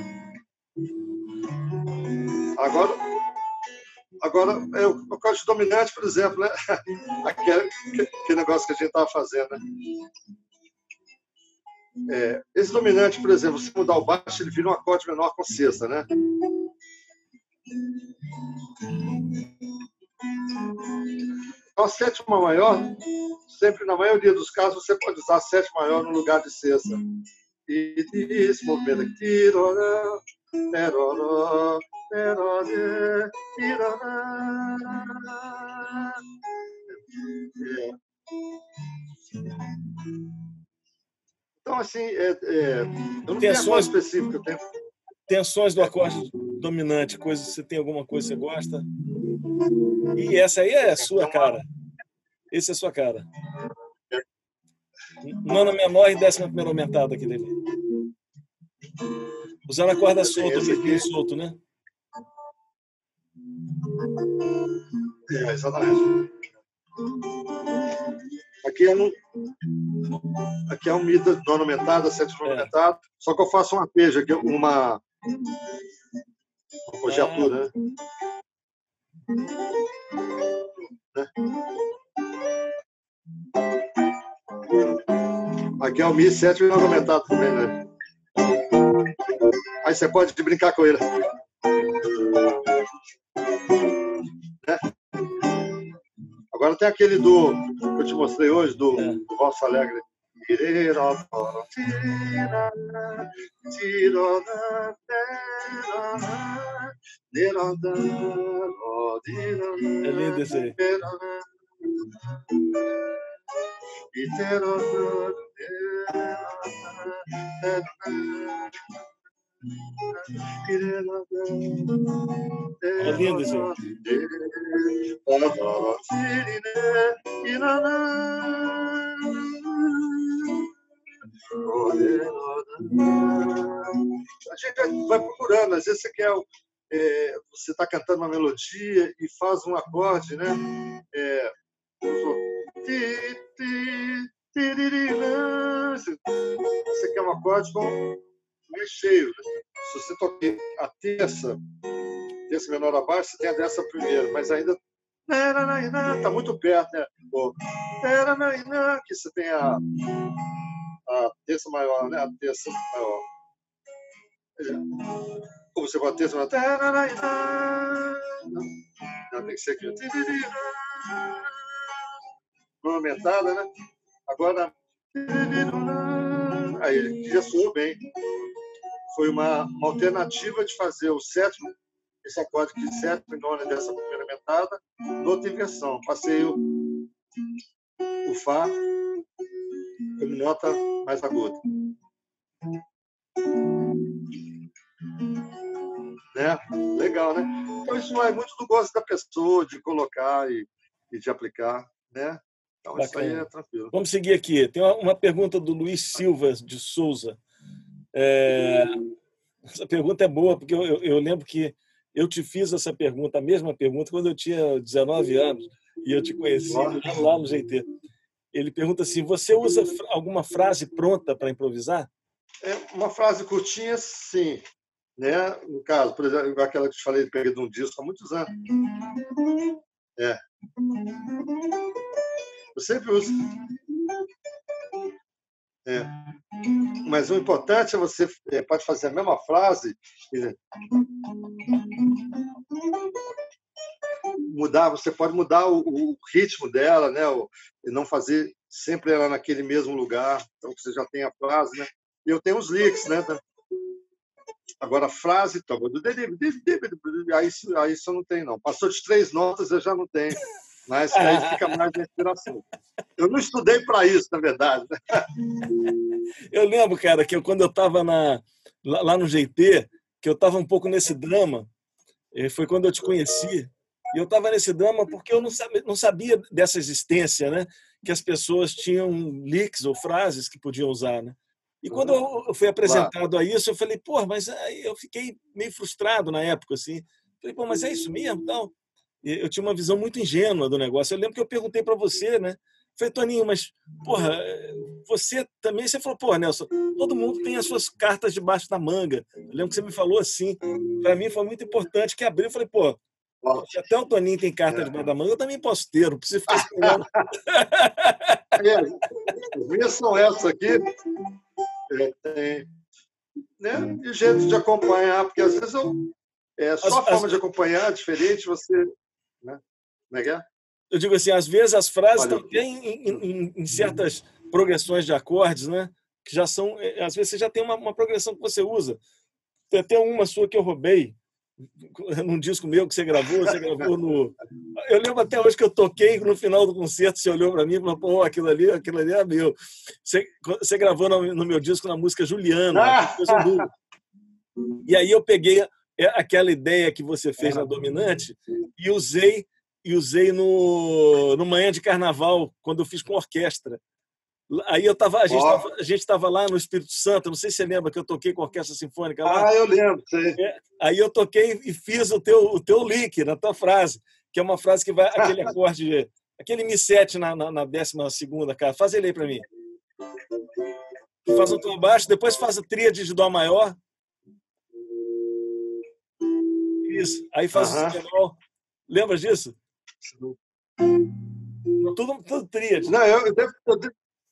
Agora, agora é o, código dominante, por exemplo, né? Aquele, aquele negócio que a gente estava fazendo, né? É, esse dominante, por exemplo, se mudar o baixo, ele vira um acorde menor com sexta, né? Então, a sétima maior, sempre na maioria dos casos, você pode usar a sétima maior no lugar de sexta. E esse movimento aqui. É. Então, assim, é, é, eu não tensões, tenho específica. Tenho... Tensões do acorde dominante, coisa, você tem alguma coisa que você gosta? E essa aí é a sua cara. Esse é a sua cara. Nona menor e décima primeira aumentada aqui dele. Usando a corda solta, o aqui... solto, né? É, exatamente. Aqui é, no, aqui é um Mi nona aumentada, sétima é. aumentada, só que eu faço uma peja, aqui, uma, uma conjetura, né? Aqui é o Mi sétima nona aumentada também, né? Aí você pode brincar com ele. Né? Agora tem aquele do que eu te mostrei hoje, do, é. do Valsa Alegre. É lindo esse aí. É lindo isso. A gente vai procurando, às vezes você quer. É, você está cantando uma melodia e faz um acorde, né? É, você quer um acorde com cheio. Né? Se você tocar a terça, terça menor abaixo, você tem a dessa primeira, mas ainda está muito perto, né? que você tem a, a terça maior, né? A terça maior. Como você bota a terça maior. Não, tem que ser aqui. Aumentada, né? Agora. Aí ele já soou bem foi uma, uma alternativa de fazer o sétimo, esse acorde aqui, sétimo e nono dessa primeira metada, noutra inversão. Passei o. o Fá como nota mais aguda. Né? Legal, né? Então, isso vai muito do gosto da pessoa, de colocar e, e de aplicar, né? Então, Bacana. isso aí é tranquilo. Vamos seguir aqui. Tem uma, uma pergunta do Luiz Silva de Souza. É... Essa pergunta é boa, porque eu, eu, eu, lembro que eu te fiz essa pergunta, a mesma pergunta, quando eu tinha 19 anos e eu te conheci lá no GT. Ele pergunta assim: você usa alguma frase pronta para improvisar? É uma frase curtinha, sim. Né? No caso, por exemplo, aquela que eu te falei, peguei de um disco há muitos anos. É. Eu sempre uso. É. Mas o importante é você é, pode fazer a mesma frase mudar, você pode mudar o, o ritmo dela, né? O, e não fazer sempre ela naquele mesmo lugar. Então você já tem a frase, né? E eu tenho os licks, né? Agora a frase, aí, aí isso eu não tenho, não. Passou de três notas, eu já não tenho. Mas aí fica mais de inspiração. Eu não estudei para isso, na verdade. Eu lembro, cara, que eu, quando eu estava lá no GT, que eu estava um pouco nesse drama, eh, foi quando eu te conheci. E eu estava nesse drama porque eu não sabia, não sabia dessa existência, né? Que as pessoas tinham leaks ou frases que podiam usar, né? E quando eu fui apresentado a isso, eu falei, pô, mas eu fiquei meio frustrado na época, assim. Falei, pô, mas é isso mesmo? Então, eu tinha uma visão muito ingênua do negócio. Eu lembro que eu perguntei para você, né? Falei, Toninho, mas, porra, você também, você falou, porra, Nelson, todo mundo tem as suas cartas debaixo da manga. Eu lembro que você me falou assim. Para mim foi muito importante que abriu. Eu falei, pô, se até o Toninho tem carta é. debaixo da manga, eu também posso ter, não preciso ficar esperando. é, as minhas são essas aqui. É, tem, né? E jeito de acompanhar, porque às vezes eu, é, só a forma de acompanhar é diferente, você. Né? Como é que é? Eu digo assim, às vezes as frases também em, em, em, certas progressões de acordes, né? Que já são. É, às vezes você já tem uma, uma progressão que você usa. Tem até uma sua que eu roubei, num disco meu que você gravou, você gravou no. Eu lembro até hoje que eu toquei no final do concerto, você olhou para mim e falou: pô, aquilo ali, aquilo ali é meu. Você, você gravou no, no, meu disco na música Juliana, E aí eu peguei é aquela ideia que você fez na Dominante e usei e usei no, no Manhã de Carnaval, quando eu fiz com orquestra. Aí eu tava, a gente oh. a gente estava lá no Espírito Santo, não sei se você lembra que eu toquei com a orquestra sinfônica lá. Ah, eu lembro, sei. É, aí eu toquei e fiz o teu o teu link na tua frase, que é uma frase que vai aquele acorde, aquele mi 7 na, na, na décima segunda, cara. Faz ele aí para mim. Faz um tom baixo, depois faz a tríade de dó maior, isso. Aí faz uhum. o espanhol. Lembra disso? Tudo, tudo tríade. Não, eu, eu, eu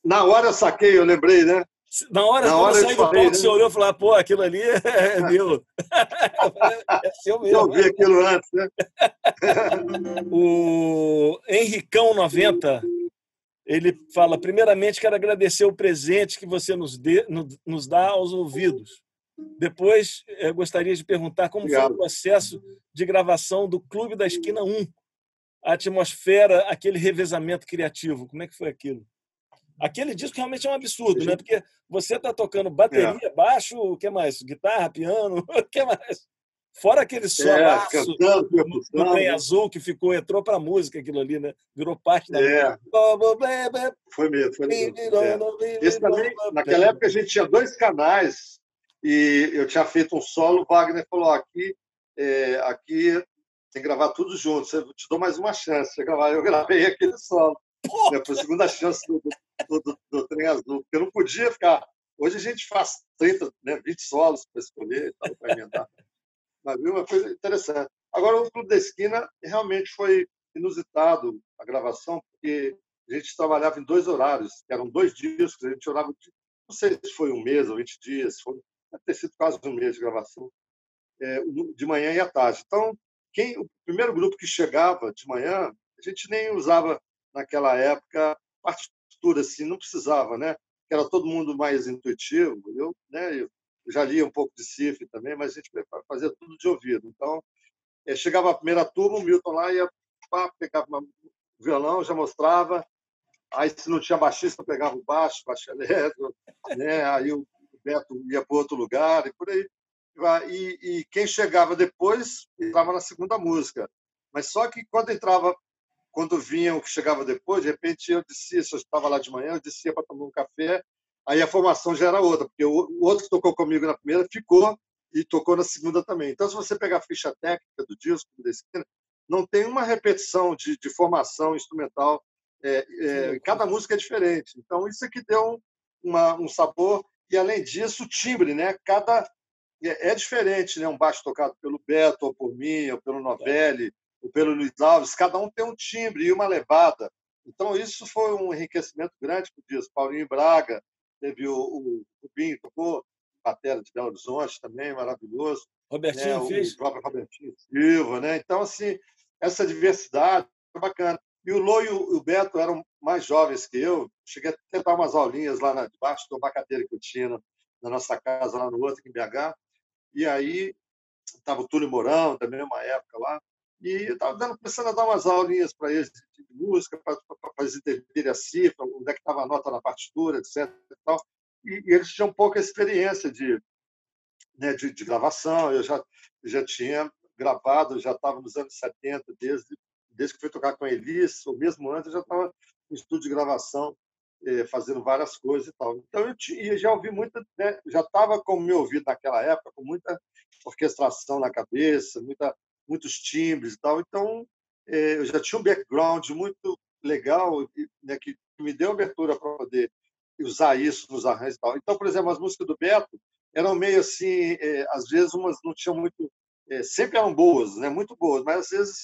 na hora eu saquei, eu lembrei, né? Na hora, na hora eu saí do palco, né? você olhou e falou, pô, aquilo ali é meu. é seu mesmo. Eu vi aquilo antes, né? o Henricão 90, ele fala, primeiramente quero agradecer o presente que você nos, dê, nos dá aos ouvidos. Depois, eu gostaria de perguntar como Obrigado. foi o processo de gravação do Clube da Esquina 1. A atmosfera, aquele revezamento criativo, como é que foi aquilo? Aquele disco realmente é um absurdo, né? Porque você está tocando bateria, é. baixo, o que mais? Guitarra, piano, o que mais? Fora aquele é, solaço é, cantando, no, no trem azul que ficou, entrou para a música aquilo ali, né? Virou parte da é. música. Foi mesmo, foi mesmo. É. Esse também, naquela época a gente tinha dois canais e eu tinha feito um solo, Wagner falou, aqui, é, aqui tem que gravar tudo junto, eu te dou mais uma chance de gravar. Eu gravei aquele solo. Né, foi a segunda chance do, do, do, do, Trem Azul, porque eu não podia ficar... Hoje a gente faz 30, né, 20 solos para escolher, para. Mas viu uma coisa interessante. Agora, o Clube da Esquina realmente foi inusitado a gravação, porque a gente trabalhava em dois horários, eram dois discos, a gente orava, não sei se foi um mês ou 20 dias, foi deve ter sido quase um mês de gravação, é, de manhã e à tarde. Então, quem, o primeiro grupo que chegava de manhã, a gente nem usava naquela época partitura assim, não precisava, né? Era todo mundo mais intuitivo. Eu, né, eu já lia um pouco de cifre também, mas a gente fazia tudo de ouvido. Então, é, chegava a primeira turma, o Milton lá ia pá, pegava o violão, já mostrava, Aí, se não tinha baixista, pegava o baixo, baixo elétrico, né? aí o Beto ia para outro lugar e por aí. E, e quem chegava depois entrava na segunda música. Mas só que quando entrava, quando vinha o que chegava depois, de repente eu descia, se eu estava lá de manhã, eu descia para tomar um café, aí a formação já era outra, porque o, outro que tocou comigo na primeira ficou e tocou na segunda também. Então, se você pegar a ficha técnica do disco, da esquina, não tem uma repetição de, de formação instrumental. É, é, cada música é diferente. Então, isso aqui deu uma, um sabor. E, além disso, o timbre, né? Cada é, é, diferente, né? Um baixo tocado pelo Beto, ou por mim, ou pelo Novelli, ou pelo Luiz Alves. Cada um tem um timbre e uma levada. Então, isso foi um enriquecimento grande para o disco. Paulinho Braga, teve o, o Rubinho, tocou batera de Belo Horizonte também, maravilhoso. Robertinho né? fez? O próprio Robertinho Silva, né? Então, assim, essa diversidade bacana. E o Lô e o Beto eram mais jovens que eu. Cheguei a tentar umas aulinhas lá na, debaixo do eu tinha na nossa casa, lá no outro, em BH. E aí estava o Túlio Mourão, também uma época lá. E eu estava começando a dar umas aulinhas para eles de música, para eles entenderem a cifra, onde é que estava a nota na partitura, etc. E, tal. E, e, eles tinham pouca experiência de, né, de, de gravação. Eu já, já tinha gravado, já estava nos anos 70, desde, desde que fui tocar com a Elis, ou mesmo antes, eu já estava estúdio de gravação, eh, fazendo várias coisas e tal. Então, eu tinha, já ouvi muita, né, já estava com o meu ouvido naquela época, com muita orquestração na cabeça, muita, muitos timbres e tal. Então, eh, eu já tinha um background muito legal, né, que me deu abertura para poder usar isso nos arranjos e tal. Então, por exemplo, as músicas do Beto eram meio assim, eh, às vezes umas não tinham muito é, sempre eram boas, né? muito boas, mas às vezes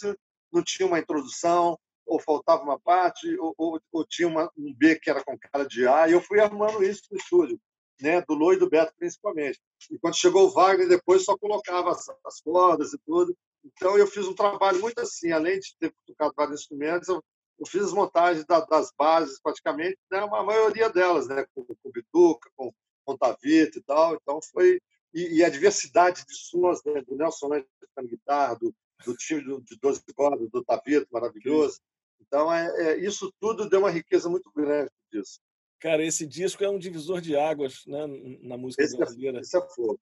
não tinha uma introdução, ou faltava uma parte, ou, ou, ou tinha uma, um B que era com cara de A, e eu fui arrumando isso no estúdio, né? do Lô e do Beto principalmente. E quando chegou o Wagner, depois só colocava as, as cordas e tudo. Então eu fiz um trabalho muito assim, além de ter tocado vários instrumentos, eu, eu fiz as montagens da, das bases praticamente, né? a maioria delas, né? com, com Bituca, com, com Tavita e tal. Então foi e, e a diversidade de sons né, do Nelson Lange tocando guitarra, do, do time de 12 cordas, do Tavito, maravilhoso. Então, é, é, isso tudo deu uma riqueza muito grande disso. Cara, esse disco é um divisor de águas né, na música esse é brasileira. É, esse é fogo.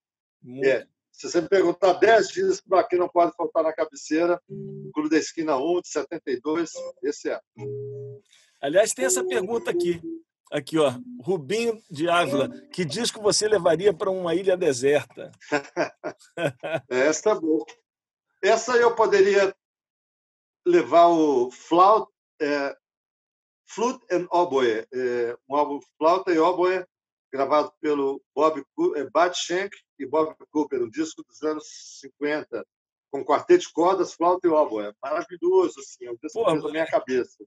É. Se você me perguntar 10 discos aqui não pode faltar na cabeceira, o Clube da Esquina 1, de 72, esse é. Aliás, tem essa pergunta aqui. Aqui, ó, Rubinho de Ávila. Que disco você levaria para uma ilha deserta? Essa é boa. Essa eu poderia levar o Flaut, é, Flute and Oboe, é, um álbum Flauta e Oboe, gravado pelo Bob é, e Bob Cooper, um disco dos anos 50, com quarteto de cordas, flauta e oboe. Maravilhoso, assim, é um disco da minha cabeça.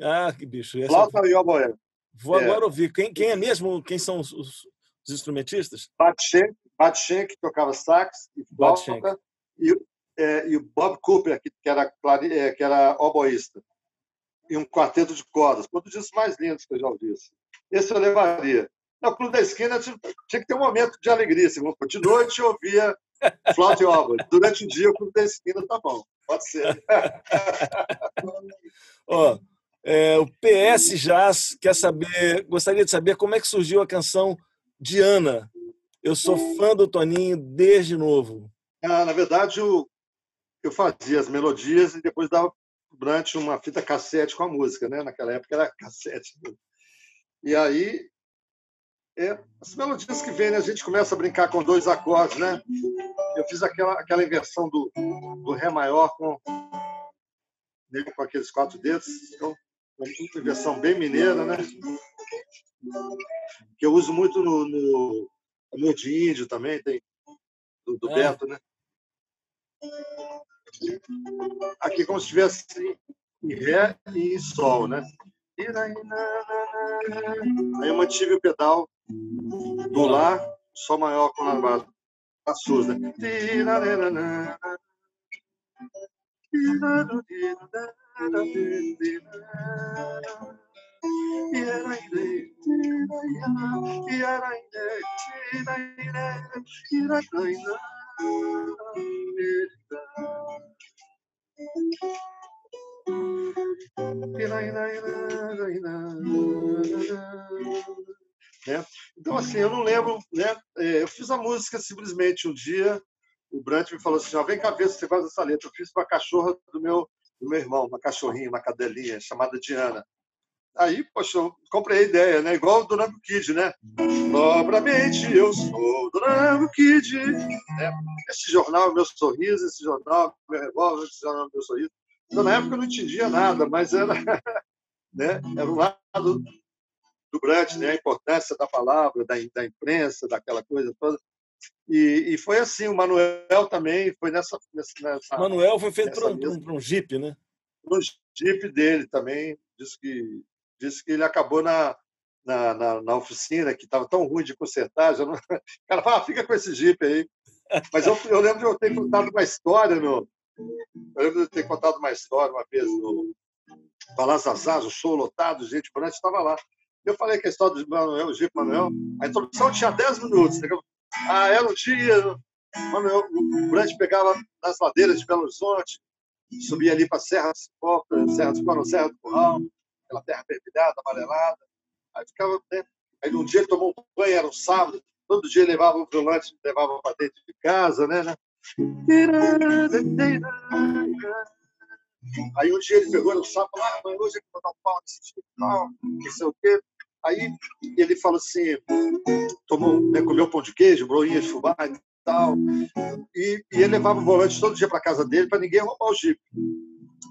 Ah, que bicho. Essa... Flauta e oboe. Vou é. agora ouvir. Quem, quem é mesmo? Quem são os, os, os instrumentistas? Batchenk, que tocava sax e flauta, e, é, e o Bob Cooper, que, que, era, é, que era oboísta. E um quarteto de cordas. Um dos discos mais lindos que eu já ouvi. Esse eu levaria. No Clube da Esquina tinha, tinha que ter um momento de alegria. Assim, de noite eu ouvia flauta e. Durante o dia o Clube da Esquina tá bom. Pode ser. Oh. É, o PS Jazz quer saber, gostaria de saber como é que surgiu a canção Diana. Eu sou fã do Toninho desde novo. Ah, na verdade, eu, eu fazia as melodias e depois dava durante uma fita cassete com a música, né? Naquela época era cassete. E aí, é, as melodias que vêm, né? a gente começa a brincar com dois acordes, né? Eu fiz aquela, aquela inversão do, do Ré maior com, né, com aqueles quatro dedos. Então, uma versão bem mineira, né? Que eu uso muito no, no amor de índio também, tem do, do é. Beto, né? Aqui como se tivesse em Ré e Sol, né? Aí eu mantive o pedal do Lá, Sol maior com a Passos, né? Né? Então, assim, eu não lembro. Né? É, eu fiz a música simplesmente um dia. O Brant me falou assim: ó, vem cá ver se você faz essa letra. Eu fiz para a cachorra do meu, do meu irmão, uma cachorrinha, uma cadelinha, chamada Diana. Aí, poxa, eu comprei a ideia, né? Igual o Durango Kid, né? Propriamente eu sou o Durango Kid. Né? Esse jornal é meu sorriso, esse jornal é meu revólver, esse jornal é meu sorriso. Então, na época eu não entendia nada, mas era, né? era um lado do Brant, né? a importância da palavra, da, da imprensa, daquela coisa toda. E, e, foi assim, o Manuel também foi nessa. nessa Manuel foi feito para um, um, um Jeep, né? Um Jeep dele também, disse que disse que ele acabou na, na, na, na oficina, que estava tão ruim de consertar. Já não... O cara fala, ah, fica com esse Jeep aí. Mas eu, eu lembro de eu ter contado uma história no. Eu lembro de eu ter contado uma história uma vez no Balança Azaz, o show lotado, gente Brant estava lá. Eu falei que a história do Manuel, o Jeep Manuel, a introdução tinha 10 minutos. Ah, era um dia, Manuel, o Brant pegava nas ladeiras de Belo Horizonte, subia ali para a Serra do Serra do Serra do Curral, aquela terra fervilhada, amarelada. Aí ficava. Né? Aí um dia ele tomou um banho, era um sábado, todo dia levava o violante, levava para dentro de casa, né, né? Aí um dia ele pegou no sábado, ah, mas hoje eu vou dar um pau nesse não, não sei o quê. Aí ele falou assim, tomou, né, comeu pão de queijo, broinha de fubá e tal, e, e ele levava o volante todo dia para casa dele para ninguém roubar o jipe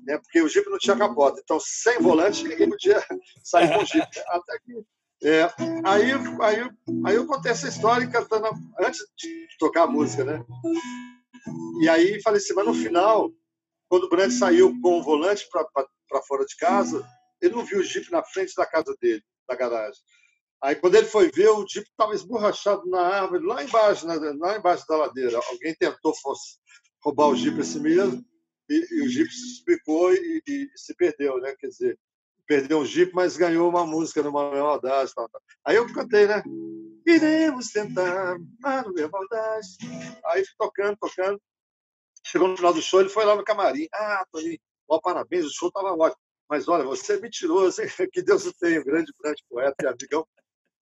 né? porque o Jeep não tinha capota. Então, sem volante, ninguém podia sair com o Jeep. Até que, é, aí, aí, aí eu contei essa história cantando antes de tocar a música, né? E aí falei assim, mas no final, quando o Brandt saiu com o volante para fora de casa, ele não viu o Jeep na frente da casa dele, da garagem. Aí, quando ele foi ver, o Jeep estava esborrachado na árvore, lá embaixo, lá embaixo da ladeira. Alguém tentou fosse, roubar o Jeep assim mesmo e, e o Jeep se explicou e, e, se perdeu, né? Quer dizer, perdeu um Jeep, mas ganhou uma música no Manuel Audaz. Tal, tal. Aí eu cantei, né? Iremos tentar, minha maldade. Aí fui tocando, tocando. Chegou no final do show, ele foi lá no camarim. Ah, Toninho, ó, parabéns, o show estava ótimo. Mas olha, você é mentiroso, hein? que Deus o tenha, grande, grande poeta e amigão.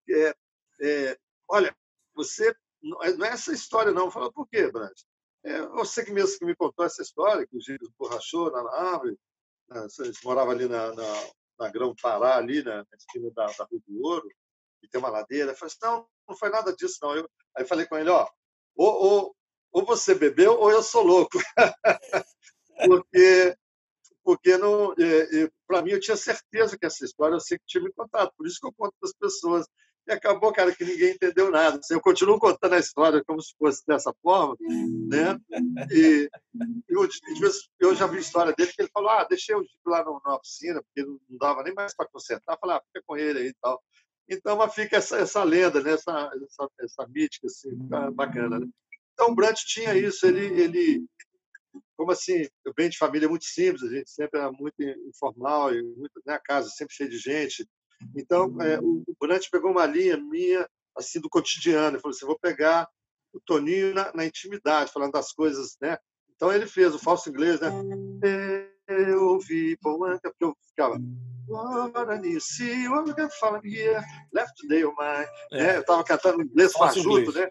É, é, olha, você. Não é, é essa história, não. Fala, por quê, Brant? É, você que mesmo que me contou essa história, que o Gílio borrachou na árvore, né, morava ali na, na, na Grão Pará, ali na, na esquina da, da, Rua do Ouro, e tem uma ladeira. Eu falei assim, não, não foi nada disso, não. Eu, aí falei com ele, ó, ou, ou, ou você bebeu ou eu sou louco. porque porque não, é, é, para mim eu tinha certeza que essa história eu sei que tinha me contado, por isso que eu conto para as pessoas. E acabou, cara, que ninguém entendeu nada. Eu continuo contando a história como se fosse dessa forma, né? E eu, eu já vi a história dele que ele falou: ah, deixei o Chico lá na piscina, porque não dava nem mais para consertar. Falei, ah, fica com ele aí e tal. Então, mas fica essa, essa lenda, né? essa, essa, essa mítica assim, bacana. Né? Então, o Brant tinha isso, ele, ele como assim, eu venho de família muito simples, a gente sempre era muito informal, e muito, né, a casa sempre cheia de gente, então, é, o, o Brant pegou uma linha minha, assim, do cotidiano. Ele falou assim: vou pegar o Toninho na, na, intimidade, falando das coisas, né? Então, ele fez o falso inglês, né? Eu ouvi Poanca, porque eu ficava. Left today of mine. É. Eu estava cantando inglês fajuto, né?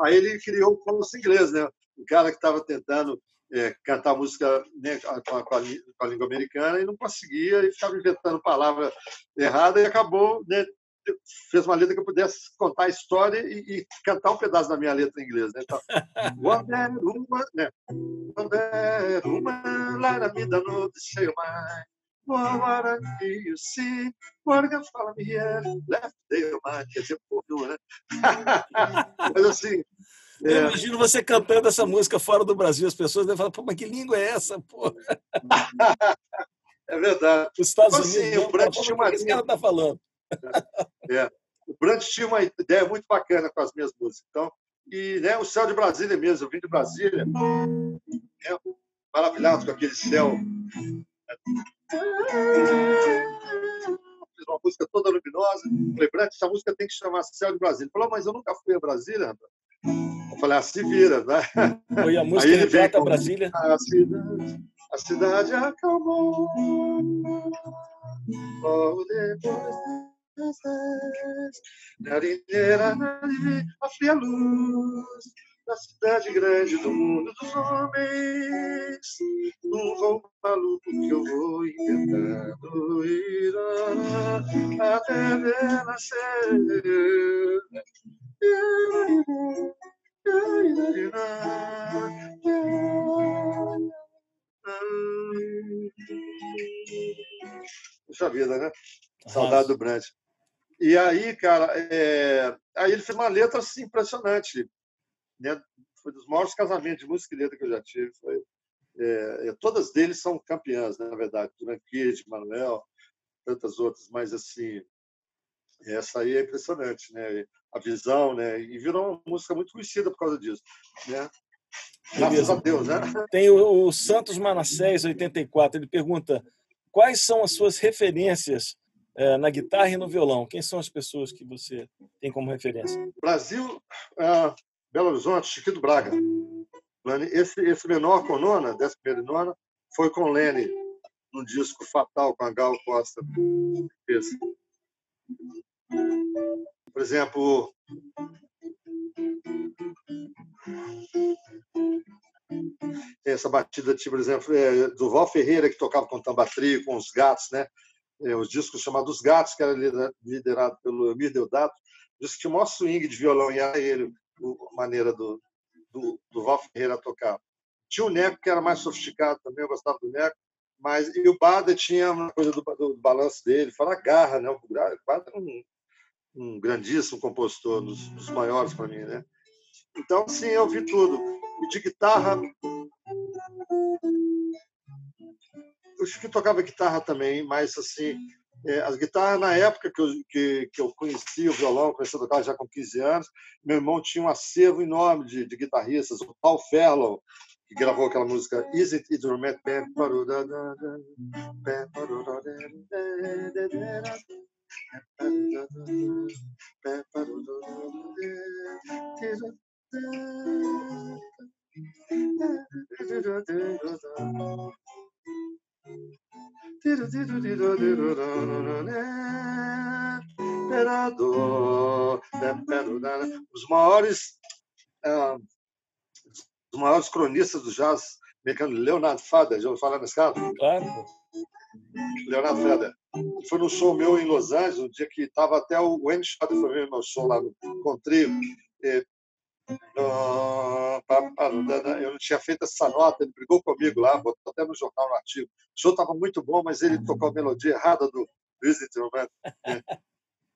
Aí ele criou o falso inglês, né? O cara que estava tentando é, cantar música né, com, a, com, a, com, a, língua americana e não conseguia e ficava inventando palavra errada e acabou né, fez uma letra que eu pudesse contar a história e, e, cantar um pedaço da minha letra em inglês. Né? Então, Wonder Woman, né? Wonder Woman, let me know the show mine. What do you see? What me here? Left. Quer dizer, porra, né? Mas assim, é. Eu imagino você cantando essa música fora do Brasil, as pessoas devem falar, pô, mas que língua é essa, pô? É verdade. Os Estados tipo Unidos, assim, o Brant tinha uma... que ela está falando? É. O Brant tinha uma ideia muito bacana com as minhas músicas. Então, e né, o céu de Brasília mesmo, eu vim de Brasília, é, maravilhado com aquele céu. Fiz uma música toda luminosa. Falei, Brant, essa música tem que chamar Céu de Brasília. Ele falou, mas eu nunca fui a Brasília, rapaz. Eu falei, ah, se vira, né? Foi a música Aí ele veio com, Brasília. A cidade, a cidade acalmou. Logo depois Narineira, a fria luz da cidade grande do mundo dos homens. Num voo maluco que eu vou inventando ir até ver nascer. Vida, né? Saudade do Brant. E aí, cara, é... aí ele fez uma letra assim, impressionante. Né? Foi dos maiores casamentos de música e letra que eu já tive. Foi... É... é todas deles são campeãs, né, na verdade. Duran Kid, Manuel, tantas outras, mas assim, essa aí é impressionante, né? A visão, né? E virou uma música muito conhecida por causa disso, né? Graças a Deus, né? Tem o, o Santos Manassés, 84, ele pergunta quais são as suas referências é, na guitarra e no violão? Quem são as pessoas que você tem como referência? Brasil, é, Belo Horizonte, Chiquito Braga. Esse, esse menor com nona, décima primeira nona, foi com Lene, no disco Fatal com a Gal Costa. Esse. Por exemplo, essa batida, tipo, por exemplo, é, do Val Ferreira, que tocava com tambatrio, com os gatos, né? é, os discos chamados Gatos, que era liderado pelo Emir Deodato, disse que o maior swing de violão, e era ele, a maneira do, do, do Val Ferreira tocar. Tinha o Neco, que era mais sofisticado também, eu gostava do Neco, mas e o Bada tinha uma coisa do, do, balanço dele, fala garra, né? O Bada era um, um grandíssimo compositor, dos, dos maiores para mim, né? Então, sim, eu vi tudo. E de guitarra, eu que tocava guitarra também, mas assim, é, as guitarras na época que eu, que, que eu conheci o violão, comecei a tocar já com 15 anos, meu irmão tinha um acervo enorme de, de guitarristas, o Paul Ferlow, que gravou aquela música Isn't It Romantic? Os maiores, uh, os maiores cronistas do jazz americano, Leonard Fader, já ouviu falar nesse cara? Claro. Leonard Fader. Foi no show meu em Los Angeles, um dia que estava até o Wayne Shorter foi ver meu show lá no Contrio. Eu não tinha feito essa nota, ele brigou comigo lá, botou até no jornal no artigo. O show estava muito bom, mas ele tocou a melodia errada do Visit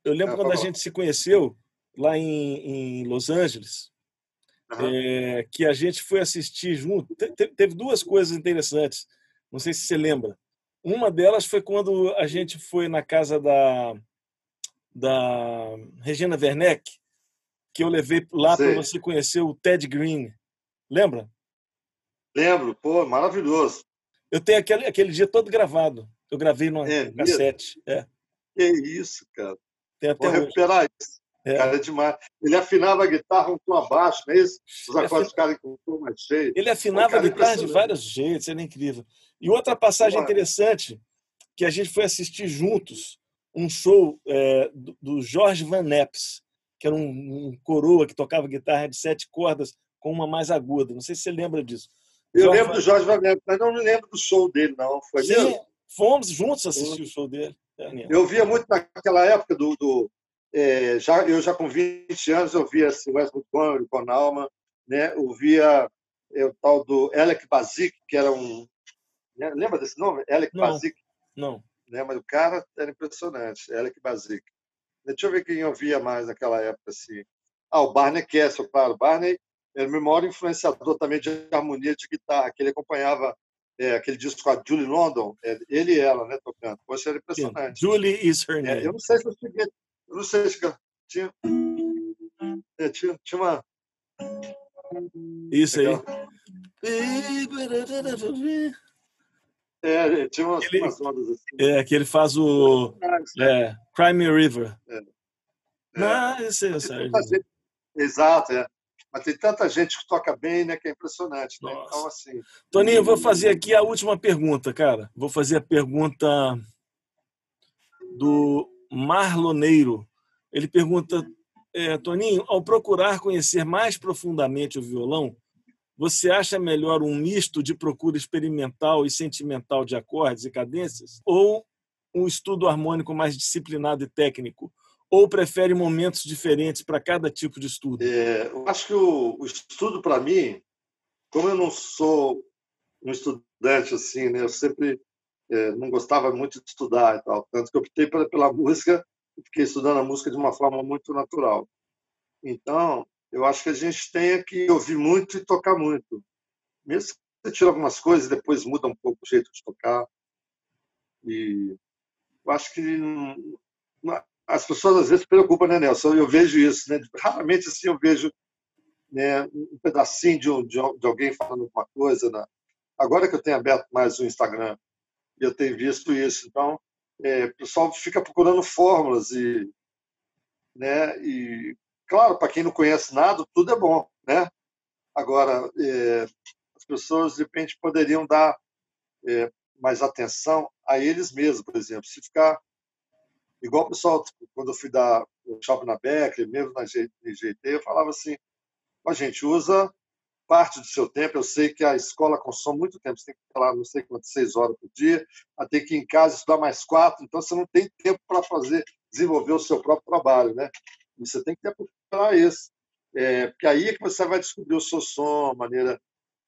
Eu lembro quando a gente se conheceu lá em, em Los Angeles, uhum. é, que a gente foi assistir junto. Te, teve duas coisas interessantes, não sei se você lembra. Uma delas foi quando a gente foi na casa da, da Regina Werneck, que eu levei lá para você conhecer o Ted Green. Lembra? Lembro, pô, maravilhoso. Eu tenho aquele, aquele dia todo gravado. Eu gravei no é, cassete. É. Que isso, cara. Tem até Vou recuperar isso. É. Cara, é demais. Ele afinava a guitarra um tom abaixo, não é isso? Os acordes ficarem com um tom mais cheio. Ele afinava Pô, cara, a guitarra de vários jeitos, era incrível. E outra passagem interessante, que a gente foi assistir juntos, um show é, do, do Jorge Van Neps que era um, um, coroa que tocava guitarra de sete cordas com uma mais aguda. Não sei se você lembra disso. Eu Jorge lembro do Jorge Wagner, mas não me lembro do show dele, não. Foi Sim, mesmo? fomos juntos assistir o show dele. Daniel. Eu via muito naquela época do. do é, já, eu já com 20 anos eu via assim, Wes Montgomery, Con Alma, né? eu via é, o tal do Alec Bazik, que era um. Né? Lembra desse nome? Alec não, Bazik? Não. Né? Mas o cara era impressionante, Alec Bazik. Deixa eu ver quem eu via mais naquela época. Assim. Ah, o Barney Kessel, claro. Barney era o meu maior influenciador também de harmonia de guitarra, que ele acompanhava é, aquele disco com a Julie London, é, ele e ela, né, tocando. Poxa, era impressionante. Julie is her name. É, eu não sei se eu cheguei, eu não sei se tinha, é, tinha, tinha uma... Isso Legal. aí. É, tinha umas, ele, umas ondas assim. É, que ele faz o é, Crime River. É. Não, esse é o Exato, é. mas tem tanta gente que toca bem, né, que é impressionante. Né? Então, assim. Toninho, eu vou fazer aqui a última pergunta, cara. Vou fazer a pergunta do Marloneiro. Ele pergunta, é, Toninho, ao procurar conhecer mais profundamente o violão, você acha melhor um misto de procura experimental e sentimental de acordes e cadências? Ou um estudo harmônico mais disciplinado e técnico? ou prefere momentos diferentes para cada tipo de estudo? É, eu acho que o, o estudo, para mim, como eu não sou um estudante assim, né, eu sempre é, não gostava muito de estudar e tal, tanto que optei pela, pela música e fiquei estudando a música de uma forma muito natural. Então, eu acho que a gente tem que ouvir muito e tocar muito. Mesmo que você tira algumas coisas depois muda um pouco o jeito de tocar. E eu acho que as pessoas às vezes preocupam, né, Nelson? Eu vejo isso, né? Raramente assim eu vejo né, um pedacinho de, um, de, alguém falando alguma coisa. Né? Agora que eu tenho aberto mais o Instagram, eu tenho visto isso. Então, é, o pessoal fica procurando fórmulas e, né? E claro, para quem não conhece nada, tudo é bom, né? Agora, é, as pessoas de repente poderiam dar é, mais atenção a eles mesmos, por exemplo. Se ficar Igual o pessoal, tipo, quando eu fui dar shopping na Becker, mesmo na GT, eu falava assim: a gente usa parte do seu tempo. Eu sei que a escola consome muito tempo, você tem que lá não sei quantas, seis horas por dia, a ter que ir em casa estudar mais quatro, então você não tem tempo para fazer, desenvolver o seu próprio trabalho, né? Você tem que ter para isso. É, porque aí é que você vai descobrir o seu som, a maneira.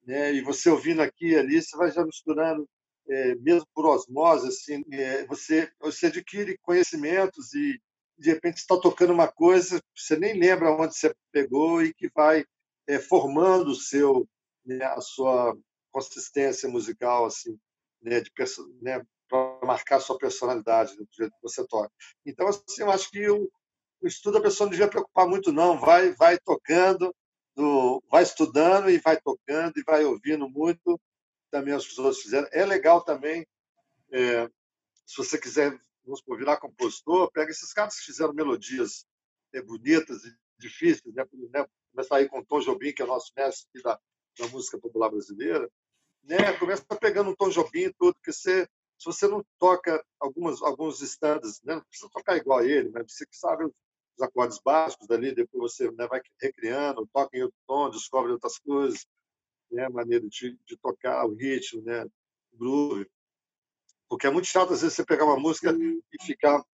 Né? E você ouvindo aqui e ali, você vai já misturando é, mesmo por osmose, assim, é, você, você adquire conhecimentos e, de repente, está tocando uma coisa, você nem lembra onde você pegou e que vai é, formando o seu, né, a sua consistência musical, assim, né, de, né, para marcar sua personalidade do jeito que você toca. Então, assim, eu acho que o, o estudo a pessoa não devia preocupar muito, não. Vai, vai tocando, do, vai estudando e vai tocando e vai ouvindo muito também as pessoas fizeram. É legal também, é, se você quiser, vamos supor, virar compositor, pega esses caras que fizeram melodias é, bonitas e difíceis, né? Começar aí com Tom Jobim, que é o nosso mestre da, da música popular brasileira, né? Começa pegando um Tom Jobim tudo, porque você, se você não toca algumas, alguns standards, né? não precisa tocar igual a ele, mas você que sabe os acordes básicos dali, depois você né, vai recriando, toca em outro tom, descobre outras coisas, né, maneira de, de tocar o ritmo, né, o groove. Porque é muito chato, às vezes, você pegar uma música e ficar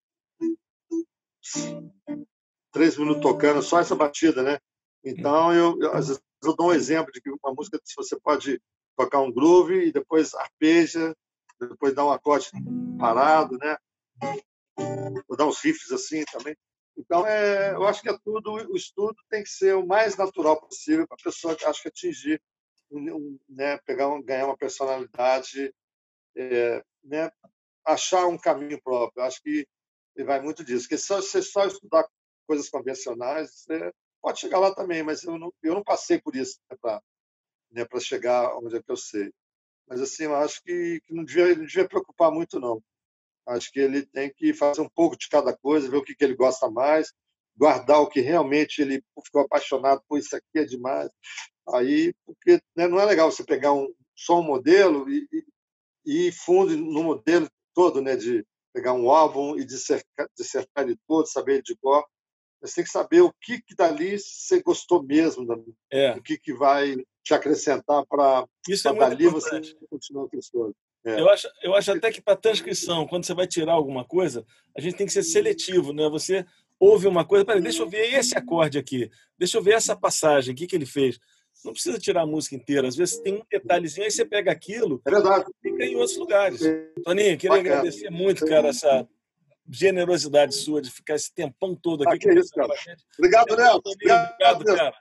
três minutos tocando só essa batida, né? Então, eu, eu, às vezes, eu dou um exemplo de que uma música, se você pode tocar um groove e depois arpeja, depois dá um acorde parado, né? Ou dar uns riffs assim também. Então, é, eu acho que é tudo, o estudo tem que ser o mais natural possível para a pessoa, acho que atingir né, pegar um, ganhar uma personalidade, é, né, achar um caminho próprio. Acho que vai muito disso. Porque se você só estudar coisas convencionais, você pode chegar lá também, mas eu não, eu não passei por isso né, para né, chegar onde é que eu sei. Mas assim, eu acho que, que não, devia, não devia preocupar muito, não. Acho que ele tem que fazer um pouco de cada coisa, ver o que, que ele gosta mais, guardar o que realmente ele ficou apaixonado por isso aqui é demais. Aí, porque né, não é legal você pegar um, só um modelo e, e, e fundo no modelo todo, né, de pegar um álbum e dissertar, dissertar ele todo, saber ele de cor. Você tem que saber o que, que dali você gostou mesmo, é. o que, que vai te acrescentar para é dali importante. você continuar crescendo. É. Eu, acho, eu acho até que para transcrição, quando você vai tirar alguma coisa, a gente tem que ser seletivo, né? Você ouve uma coisa, peraí, deixa eu ver esse acorde aqui, deixa eu ver essa passagem, o que, que ele fez. Não precisa tirar a música inteira. Às vezes tem um detalhezinho, aí você pega aquilo é verdade. e fica em outros lugares. Toninho, queria Bacana. agradecer muito, cara, essa generosidade sua de ficar esse tempão todo aqui. Ah, que isso, cara. Obrigado, Léo. Obrigado, cara.